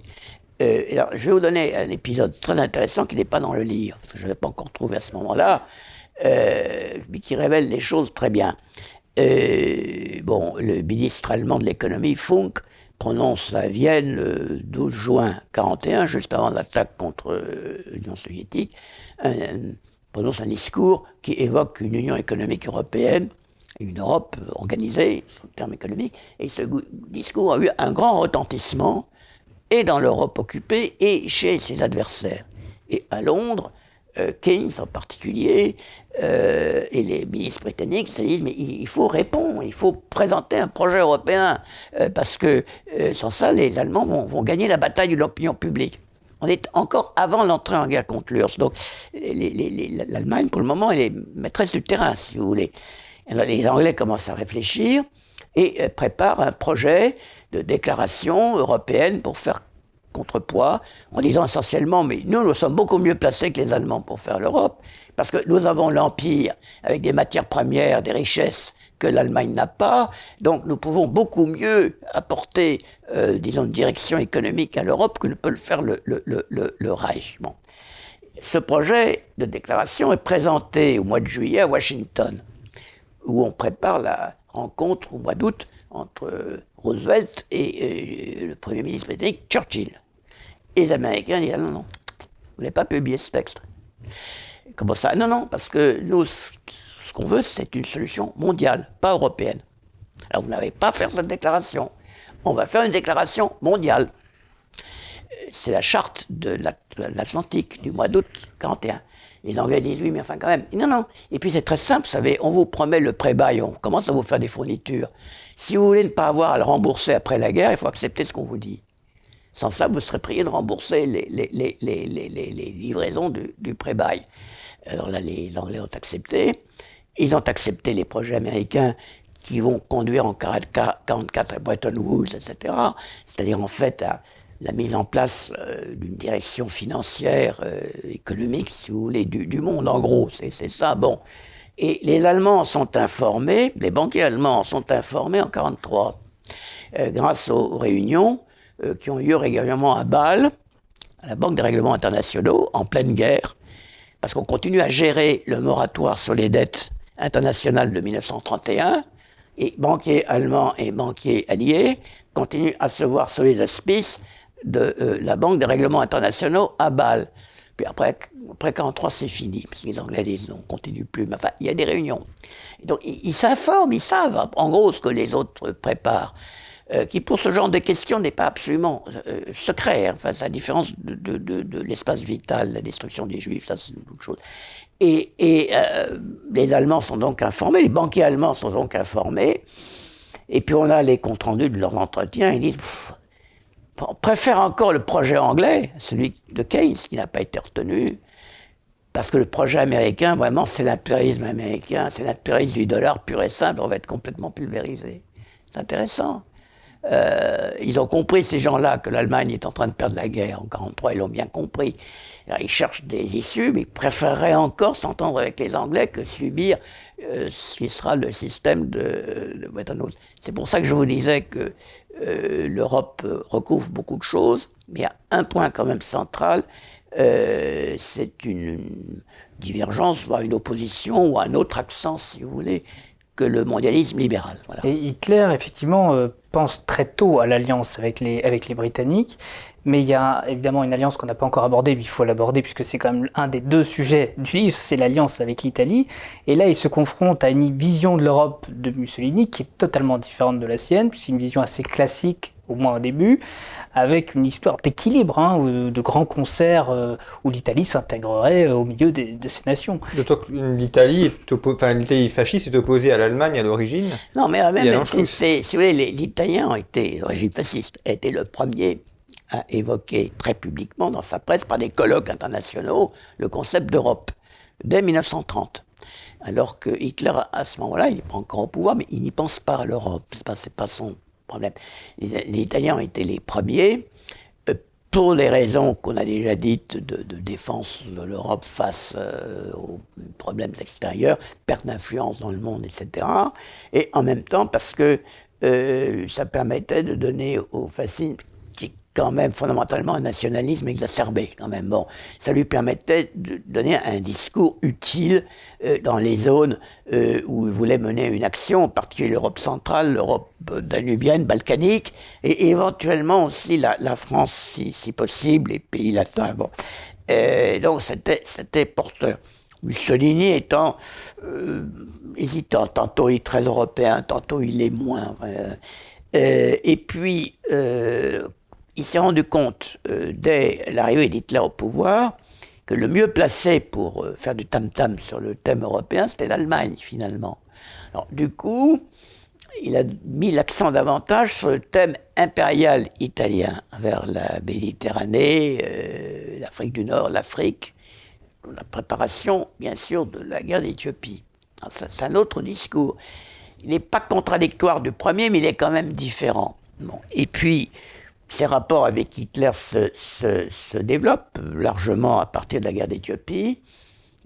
Euh, je vais vous donner un épisode très intéressant qui n'est pas dans le livre, parce que je ne l'ai pas encore trouvé à ce moment-là, euh, mais qui révèle les choses très bien. Euh, bon, le ministre allemand de l'économie, Funk, prononce à Vienne le 12 juin 1941, juste avant l'attaque contre l'Union soviétique, prononce un discours qui évoque une Union économique européenne, une Europe organisée, sur le terme économique, et ce discours a eu un grand retentissement et dans l'Europe occupée et chez ses adversaires. Et à Londres, euh, Keynes en particulier, euh, et les ministres britanniques se disent mais il faut répondre, il faut présenter un projet européen, euh, parce que sans ça, les Allemands vont, gagner la bataille de l'opinion publique. On est encore avant l'entrée en guerre contre l'URSS. Donc l'Allemagne, pour le moment, elle est maîtresse du terrain, si vous voulez. Les Anglais commencent à réfléchir et préparent un projet de déclaration européenne pour faire contrepoids, en disant essentiellement, mais nous, nous sommes beaucoup mieux placés que les Allemands pour faire l'Europe, parce que nous avons l'Empire avec des matières premières, des richesses que l'Allemagne n'a pas, donc nous pouvons beaucoup mieux apporter, euh, disons, une direction économique à l'Europe que ne peut le faire le, le, le, Reich. Ce projet de déclaration est présenté au mois de juillet à Washington, où on prépare la rencontre au mois d'août entre Roosevelt et le Premier ministre britannique Churchill. Et les Américains disent ah non, non, vous n'avez pas publié ce texte. Comment ça? Non, non, parce que nous, qu'on veut, c'est une solution mondiale, pas européenne. Alors vous n'avez pas à faire cette déclaration. On va faire une déclaration mondiale. C'est la charte de l'Atlantique du mois d'août 41. Les Anglais disent oui, mais enfin quand même. Non, non. Et puis c'est très simple, vous savez, on vous promet le pré-bail, on commence à vous faire des fournitures. Si vous voulez ne pas avoir à le rembourser après la guerre, il faut accepter ce qu'on vous dit. Sans ça, vous serez prié de rembourser les, les, livraisons du, du pré-bail. Alors là, les Anglais ont accepté. Ils ont accepté les projets américains qui vont conduire en 1944 à Bretton Woods, etc. C'est-à-dire en fait à la mise en place euh, d'une direction financière, euh, économique, si vous voulez, du, monde, en gros. C'est ça, bon. Et les Allemands sont informés, les banquiers allemands sont informés en 1943, euh, grâce aux réunions qui ont lieu régulièrement à Bâle, à la Banque des règlements internationaux, en pleine guerre, parce qu'on continue à gérer le moratoire sur les dettes internationales de 1931, et banquiers allemands et banquiers alliés continuent à se voir sur les auspices de euh, la Banque des règlements internationaux à Bâle. Puis après, après 43, c'est fini, parce que les Anglais disent non, on continue plus. Mais enfin, il y a des réunions. donc, ils s'informent, ils savent, en gros, ce que les autres préparent. Euh, qui, pour ce genre de questions, n'est pas absolument euh, secret. Hein. Enfin, c'est la différence de, de, l'espace vital, la destruction des Juifs, ça, c'est une autre chose. Et, et les Allemands sont donc informés, les banquiers allemands sont donc informés. Et puis, on a les comptes rendus de leurs entretiens. Ils disent on préfère encore le projet anglais, celui de Keynes, qui n'a pas été retenu, parce que le projet américain, vraiment, c'est l'impérialisme américain, c'est l'impérialisme du dollar pur et simple, on va être complètement pulvérisé. C'est intéressant. Euh, ils ont compris, ces gens-là, que l'Allemagne est en train de perdre la guerre en 1943, ils l'ont bien compris. ils cherchent des issues, mais ils préféreraient encore s'entendre avec les Anglais que subir euh, ce qui sera le système de, de Bretton. C'est pour ça que je vous disais que euh, l'Europe recouvre beaucoup de choses, mais il y a un point quand même central, euh, c'est une, divergence, voire une opposition, ou un autre accent, si vous voulez, que le mondialisme libéral. Et Hitler, effectivement, euh, pense très tôt à l'alliance avec les, avec les Britanniques, mais il y a évidemment une alliance qu'on n'a pas encore abordée, mais il faut l'aborder puisque c'est quand même un des deux sujets du livre, c'est l'alliance avec l'Italie. Et là, il se confronte à une vision de l'Europe de Mussolini qui est totalement différente de la sienne, c'est une vision assez classique, au moins au début, avec une histoire d'équilibre, hein, de grands concerts euh, où l'Italie s'intégrerait euh, au milieu de ces nations. D'autant que l'Italie, enfin, l'Italie fasciste est opposée à l'Allemagne à l'origine. Non, mais même, si vous voulez, les Italiens ont été, le régime fasciste, a été le premier à évoquer très publiquement dans sa presse, par des colloques internationaux, le concept d'Europe. dès 1930. Alors que Hitler, à ce moment-là, il est pas encore au pouvoir, mais il n'y pense pas à l'Europe. Ce n'est pas, pas, son Les, Italiens ont été les premiers, euh, pour les raisons qu'on a déjà dites de, défense de l'Europe face euh, aux problèmes extérieurs, perte d'influence dans le monde, etc. Et en même temps parce que euh, ça permettait de donner aux fascistes quand même fondamentalement un nationalisme exacerbé quand même. Bon, ça lui permettait de donner un discours utile euh, dans les zones euh, où il voulait mener une action, en particulier l'Europe centrale, l'Europe danubienne, balkanique, et éventuellement aussi la, France si, si, possible, les pays latins. Bon, euh, donc c'était c'était porteur. Mussolini étant hésitant, tantôt il est très européen, tantôt il est moins. et puis, il s'est rendu compte, euh, dès l'arrivée d'Hitler au pouvoir, que le mieux placé pour euh, faire du tam-tam sur le thème européen, c'était l'Allemagne, finalement. Du coup, il a mis l'accent davantage sur le thème impérial italien, vers la Méditerranée, euh, l'Afrique du Nord, l'Afrique, la préparation, bien sûr, de la guerre d'Éthiopie. C'est un autre discours. Il n'est pas contradictoire du premier, mais il est quand même différent. Bon. Et puis, ces rapports avec Hitler se, développent largement à partir de la guerre d'Éthiopie.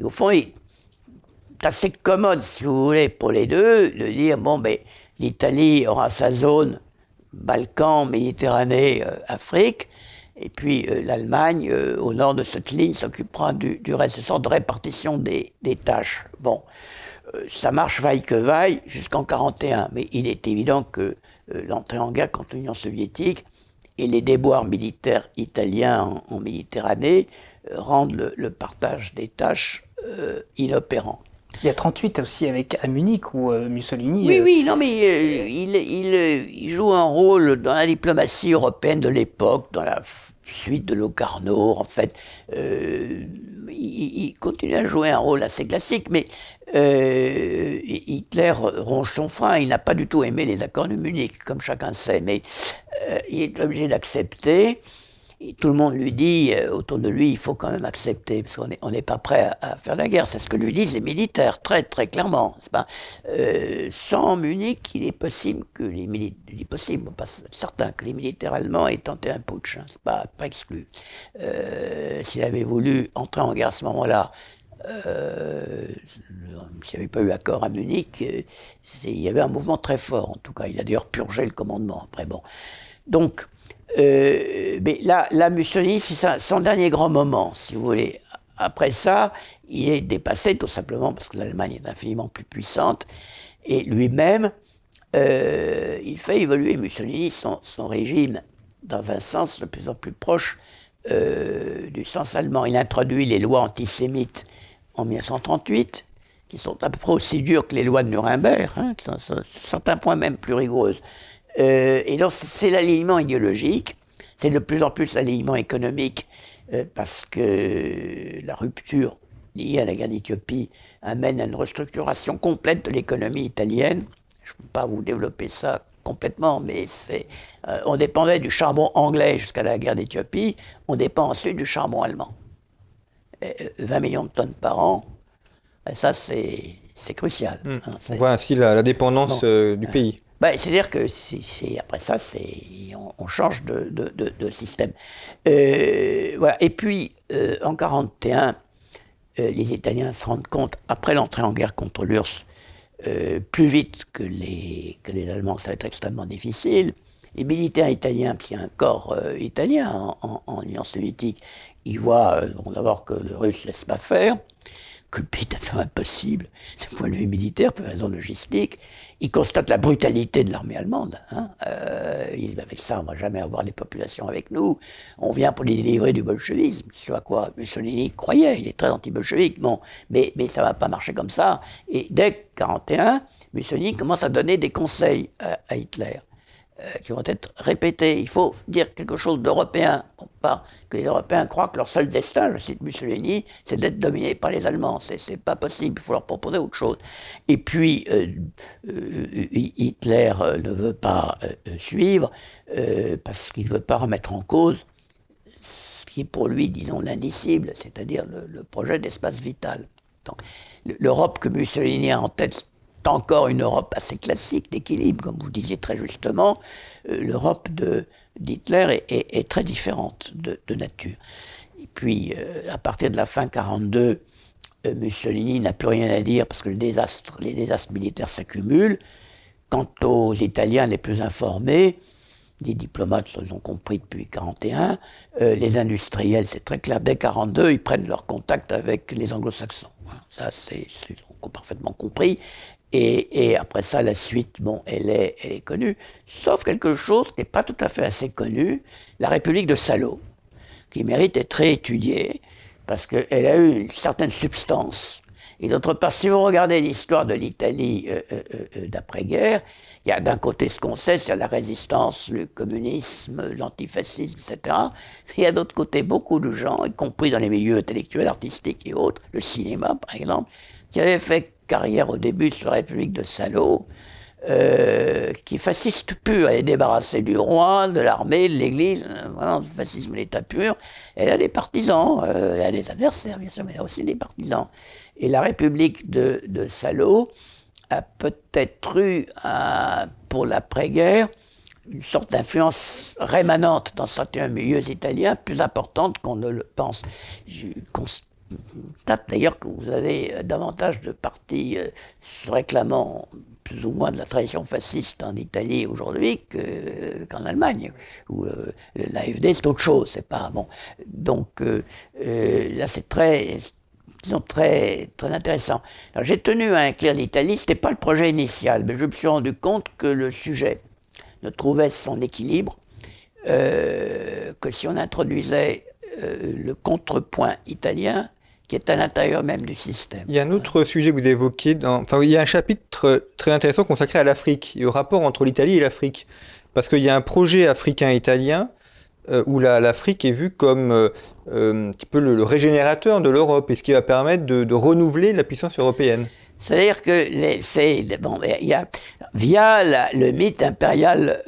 Au fond, c'est assez commode, si vous voulez, pour les deux, de dire bon, ben, l'Italie aura sa zone Balkans, Méditerranée, euh, Afrique, et puis euh, l'Allemagne, euh, au nord de cette ligne, s'occupera du, reste, ce sorte de répartition des, des tâches. Bon, ça marche vaille que vaille jusqu'en 1941, mais il est évident que l'entrée en guerre contre l'Union soviétique et les déboires militaires italiens en, Méditerranée euh, rendent le, partage des tâches euh, inopérant. Il y a 38 aussi avec à Munich où euh, Mussolini. Oui, oui, non, mais il, il, joue un rôle dans la diplomatie européenne de l'époque, dans la suite de Locarno, en fait. il, il, continue à jouer un rôle assez classique, mais euh, Hitler ronge son frein, il n'a pas du tout aimé les accords de Munich, comme chacun sait, mais euh, il est obligé d'accepter. Tout le monde lui dit, euh, autour de lui, il faut quand même accepter, parce qu'on n'est pas prêt à, faire la guerre. C'est ce que lui disent les militaires, très très clairement. Pas? Sans Munich, il est possible que les militaires, il est certain, que les militaires allemands aient tenté un putsch. Hein, c'est pas, exclu. S'il avait voulu entrer en guerre à ce moment-là, euh, s'il n'y avait pas eu accord à Munich, euh, il y avait un mouvement très fort, en tout cas. Il a d'ailleurs purgé le commandement après. Bon. Donc, euh, mais là, la Mussolini, c'est son dernier grand moment, si vous voulez. Après ça, il est dépassé tout simplement parce que l'Allemagne est infiniment plus puissante. Et lui-même, il fait évoluer Mussolini son, régime dans un sens de plus en plus proche du sens allemand. Il introduit les lois antisémites en 1938, qui sont à peu près aussi dures que les lois de Nuremberg, hein, certains points même plus rigoureuses. Euh, et donc c'est l'alignement idéologique, c'est de plus en plus l'alignement économique, euh, parce que la rupture liée à la guerre d'Éthiopie amène à une restructuration complète de l'économie italienne. Je ne peux pas vous développer ça complètement, mais c'est, euh, on dépendait du charbon anglais jusqu'à la guerre d'Éthiopie, on dépend ensuite du charbon allemand. 20 millions de tonnes par an, ben ça c'est crucial. Hmm. Hein, on voit ainsi la, dépendance euh, du pays. Ben, C'est-à-dire que après ça, on, change de, système. Euh. Et puis, euh, en 1941, les Italiens se rendent compte, après l'entrée en guerre contre l'URSS, plus vite que les, Allemands, ça va être extrêmement difficile. Les militaires italiens, puis il y a un corps italien en, en, Union soviétique, il voit euh, d'abord que le russe ne laisse pas faire, peu impossible du point de vue militaire, pour raison logistique. Il constate la brutalité de l'armée allemande. Hein. Euh, dit, avec ça, on ne va jamais avoir les populations avec nous. On vient pour les délivrer du bolchevisme. Ce à quoi Mussolini croyait. Il est très anti-bolchevique. Bon, mais, mais ça ne va pas marcher comme ça. Et dès 1941, Mussolini commence à donner des conseils à Hitler. Euh, qui vont être répétés. Il faut dire quelque chose d'européen. Pas que les Européens croient que leur seul destin, je cite Mussolini, c'est d'être dominés par les Allemands. C'est pas possible. Il faut leur proposer autre chose. Et puis euh, euh, Hitler ne veut pas suivre parce qu'il ne veut pas remettre en cause ce qui est pour lui, disons, l'indicible, c'est-à-dire le, projet d'espace vital. L'Europe que Mussolini a en tête, c'est encore une Europe assez classique d'équilibre, comme vous disiez très justement. L'Europe d'Hitler est, très différente de, nature. Et puis, à partir de la fin 42, Mussolini n'a plus rien à dire parce que le désastre, les désastres militaires s'accumulent. Quant aux Italiens les plus informés, les diplomates, ils ont compris depuis 1941, euh, les industriels, c'est très clair, dès 1942, ils prennent leur contact avec les anglo-saxons. Ça, c'est, parfaitement compris. Et, après ça, la suite, bon, elle est, elle est connue. Sauf quelque chose qui n'est pas tout à fait assez connu, la République de Salo, qui mérite d'être réétudiée, parce qu'elle a eu une certaine substance. Et d'autre part, si vous regardez l'histoire de l'Italie euh, euh, euh, d'après-guerre, il y a d'un côté ce qu'on sait, c'est la résistance, le communisme, l'antifascisme, etc. Il y a d'autre côté beaucoup de gens, y compris dans les milieux intellectuels, artistiques et autres, le cinéma par exemple, qui avaient fait carrière au début sur la République de Salo, euh, qui est fasciste pur. Elle est débarrassée du roi, de l'armée, de l'Église, euh, vraiment, le fascisme l'état pur. Elle a des partisans, euh, elle a des adversaires, bien sûr, mais elle a aussi des partisans. Et la République de, de Salo a peut-être eu, pour l'après-guerre, une sorte d'influence rémanente dans certains milieux italiens, plus importante qu'on ne le pense. Constate d'ailleurs que vous avez davantage de partis réclamant plus ou moins de la tradition fasciste en Italie aujourd'hui qu'en Allemagne, où euh, l'AFD c'est autre chose, c'est pas bon. Donc euh, euh, là c'est très, disons très, très intéressant. J'ai tenu à inclure l'Italie, c'était pas le projet initial, mais je me suis rendu compte que le sujet ne trouvait son équilibre que si on introduisait le contrepoint italien qui est à l'intérieur même du système. Il y a un autre sujet que vous évoquez, dans... enfin il y a un chapitre très intéressant consacré à l'Afrique et au rapport entre l'Italie et l'Afrique. Parce qu'il y a un projet africain-italien euh, où l'Afrique est vue comme euh, euh, un petit peu le, régénérateur de l'Europe et ce qui va permettre de, renouveler la puissance européenne. C'est-à-dire que c'est bon, y a, via le mythe impérial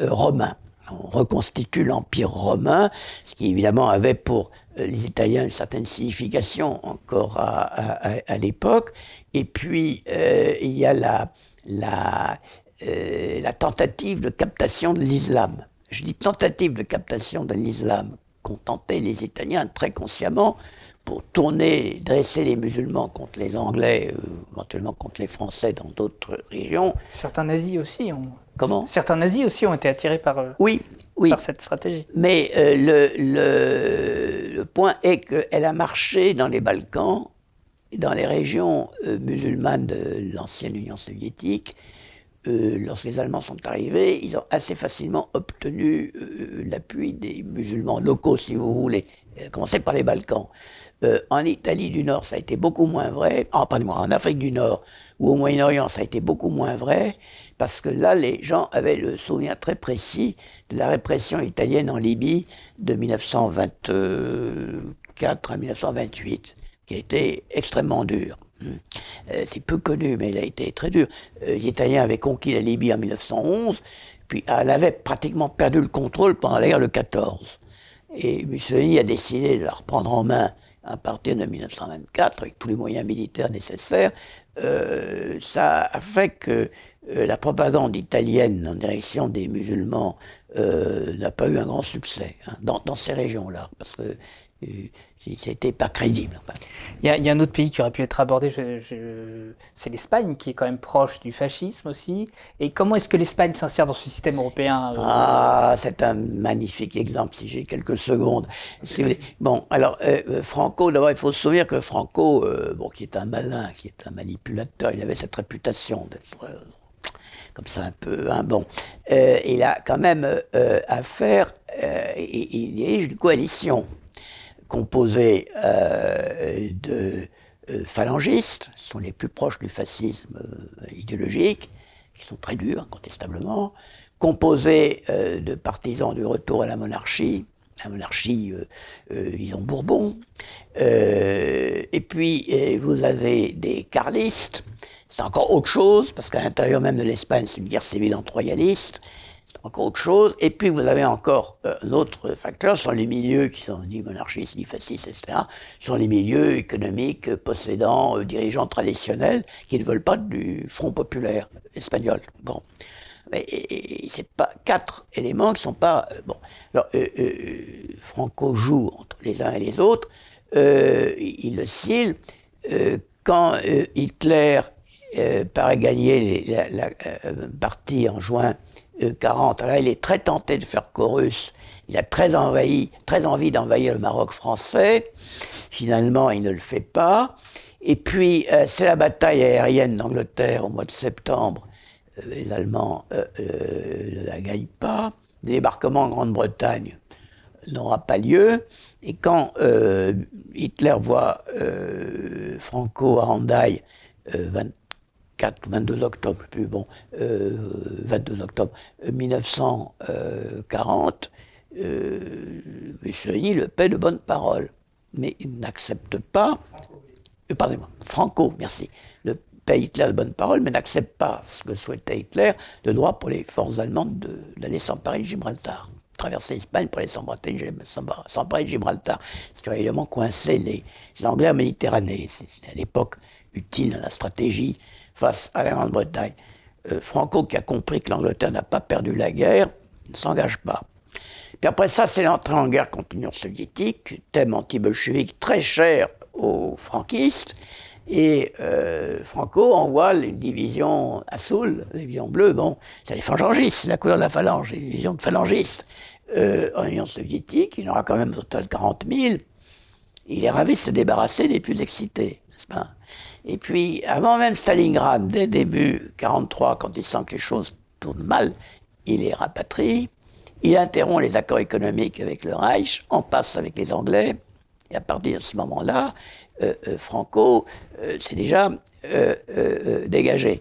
romain, on reconstitue l'empire romain, ce qui évidemment avait pour les Italiens une certaine signification encore à, l'époque. Et puis, euh, il y a la, la, euh, la tentative de captation de l'islam. Je dis tentative de captation de l'islam qu'ont tenté les Italiens très consciemment pour tourner, dresser les musulmans contre les Anglais, éventuellement contre les Français dans d'autres régions. Certains nazis aussi ont Comment? Certains nazis aussi ont été attirés par, euh, oui, oui. par cette stratégie. Mais euh, le, le, point est qu'elle a marché dans les Balkans, dans les régions euh, musulmanes de l'ancienne Union soviétique. lorsque les Allemands sont arrivés, ils ont assez facilement obtenu l'appui des musulmans locaux, si vous voulez. Commencez par les Balkans. en Italie du Nord, ça a été beaucoup moins vrai. Ah, pardon, en Afrique du Nord ou au Moyen-Orient, ça a été beaucoup moins vrai parce que là, les gens avaient le souvenir très précis de la répression italienne en Libye de 1924 à 1928, qui a été extrêmement dure. Euh, c'est peu connu, mais elle a été très dure. Euh, les Italiens avaient conquis la Libye en 1911, puis elle avait pratiquement perdu le contrôle pendant la guerre de 14. Et Mussolini a décidé de la reprendre en main à partir de 1924, avec tous les moyens militaires nécessaires. Euh, ça a fait que la propagande italienne en direction des musulmans euh, n'a pas eu un grand succès hein, dans, ces régions-là, parce que euh, c'était pas crédible. Il, y a, un autre pays qui aurait pu être abordé, c'est l'Espagne, qui est quand même proche du fascisme aussi. Et comment est-ce que l'Espagne s'insère dans ce système européen Ah, c'est un magnifique exemple, si j'ai quelques secondes. bon, alors, Franco, d'abord, il faut se souvenir que Franco, bon, qui est un malin, qui est un manipulateur, il avait cette réputation d'être comme ça un peu un bon. Euh, il a quand même euh, à faire, euh, il a une coalition composée de phalangistes, qui sont les plus proches du fascisme idéologique, qui sont très durs, incontestablement, composée de partisans du retour à la monarchie, la monarchie, disons, Bourbon. et puis, vous avez des carlistes c'est encore autre chose, parce qu'à l'intérieur même de l'Espagne, c'est une guerre civile entre royalistes. c'est encore autre chose. Et puis vous avez encore euh, un autre facteur, ce sont les milieux qui sont ni monarchistes, ni fascistes, etc. Ce sont les milieux économiques possédant euh, dirigeants traditionnels qui ne veulent pas du Front populaire espagnol. Bon. Et, c'est pas quatre éléments qui sont pas euh, bon. Alors Franco joue entre les uns et les autres. il oscille quand Hitler paraît gagner la, la partie en juin 40. Euh, Alors il est très tenté de faire chorus. Il a très, envahi, très envie d'envahir le Maroc français. Finalement, il ne le fait pas. Et puis, euh, c'est la bataille aérienne d'Angleterre au mois de septembre. Euh, les Allemands ne la gagnent pas. Le débarquement en Grande-Bretagne n'aura pas lieu. Et quand Hitler voit Franco à Handaï, 4, 22 octobre, plus bon, 22 euh, octobre 1940, euh, euh, le paie de bonne parole, mais il n'accepte pas, pardonnez-moi, Franco, merci, le paie Hitler de bonne parole, mais n'accepte pas ce que souhaitait Hitler, le droit pour les forces allemandes d'aller s'emparer de Gibraltar. Traverser l'Espagne pour aller s'emparer de Gibraltar, ce qui aurait évidemment coincé les, les Anglais en Méditerranée. À l'époque utile dans la stratégie face à la Grande-Bretagne. Euh, Franco, qui a compris que l'Angleterre n'a pas perdu la guerre, ne s'engage pas. Puis après ça, c'est l'entrée en guerre contre l'Union soviétique, thème anti-bolchevique très cher aux franquistes. Et euh, Franco envoie une division à Soul, la division bleue, bon, c'est les phalangistes, la couleur de la phalange, les divisions de phalangistes. Euh, en Union soviétique, il aura quand même au total 40 000. Il est ravi de se débarrasser des plus excités, n'est-ce pas? Et puis, avant même Stalingrad, dès début 43, quand il sent que les choses tournent mal, il est rapatrie. Il interrompt les accords économiques avec le Reich, en passe avec les Anglais. Et à partir de ce moment-là, euh, euh, Franco euh, s'est déjà dégagé,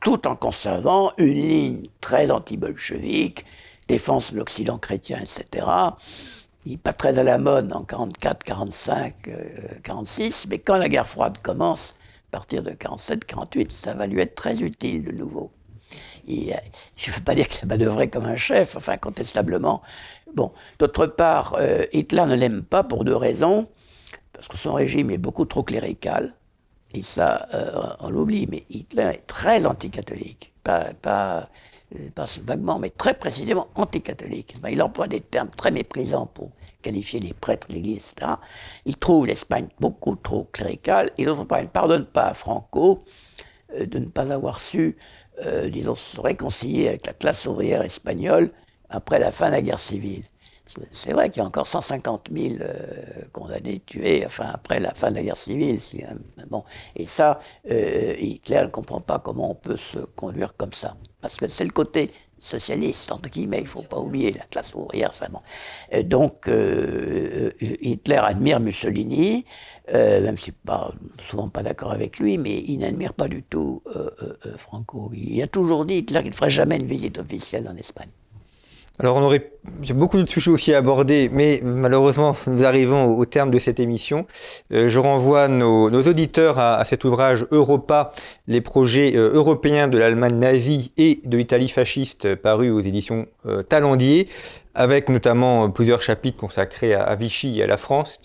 tout en conservant une ligne très anti-bolchevique, défense de l'Occident chrétien, etc. Il n'est pas très à la mode en 44, 45, 46, mais quand la guerre froide commence, partir de 47-48, ça va lui être très utile de nouveau. je ne veux pas dire qu'il a manœuvré comme un chef, enfin incontestablement. Bon, d'autre part, euh, Hitler ne l'aime pas pour deux raisons. Parce que son régime est beaucoup trop clérical, et ça, euh, on l'oublie, mais Hitler est très anticatholique. Pas, pas, euh, pas vaguement, mais très précisément anticatholique. Il emploie des termes très méprisants pour qualifier les prêtres, l'Église, etc. Il trouve l'Espagne beaucoup trop cléricale, et d'autre part, il ne pardonne pas à Franco euh, de ne pas avoir su, euh, disons, se réconcilier avec la classe ouvrière espagnole après la fin de la guerre civile. C'est vrai qu'il y a encore 150 000 euh, condamnés tués, enfin après la fin de la guerre civile. bon. Et ça, Hitler ne comprend pas comment on peut se conduire comme ça. Parce que c'est le côté socialiste, entre guillemets, il ne faut pas oublier la classe ouvrière, vraiment. donc, euh, Hitler admire Mussolini, euh, même si pas souvent pas d'accord avec lui, mais il n'admire pas du tout euh, Franco. Il a toujours dit, Hitler, qu'il ne ferait jamais une visite officielle en Espagne. Alors on aurait beaucoup de sujets aussi à aborder, mais malheureusement nous arrivons au, terme de cette émission. Euh, je renvoie nos, auditeurs à, cet ouvrage Europa, les projets euh, européens de l'Allemagne nazie et de l'Italie fasciste, paru aux éditions euh, Talendier, avec notamment plusieurs chapitres consacrés à, Vichy et à la France.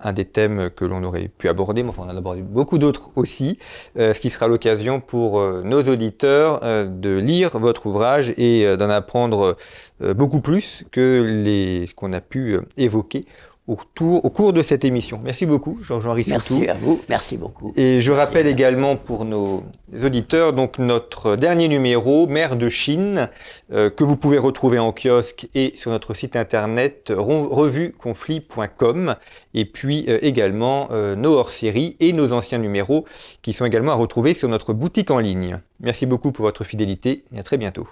Un des thèmes que l'on aurait pu aborder, mais enfin on en a abordé beaucoup d'autres aussi, euh, ce qui sera l'occasion pour euh, nos auditeurs euh, de lire votre ouvrage et d'en apprendre beaucoup plus que ce qu'on a pu évoquer au cours de cette émission. Merci beaucoup, Jean-Henri Merci à vous, merci beaucoup. Et je rappelle également pour nos auditeurs, donc notre dernier numéro, Mère de Chine, euh, que vous pouvez retrouver en kiosque et sur notre site internet revueconflit.com, et puis euh, également euh, nos hors-séries et nos anciens numéros qui sont également à retrouver sur notre boutique en ligne. Merci beaucoup pour votre fidélité et à très bientôt.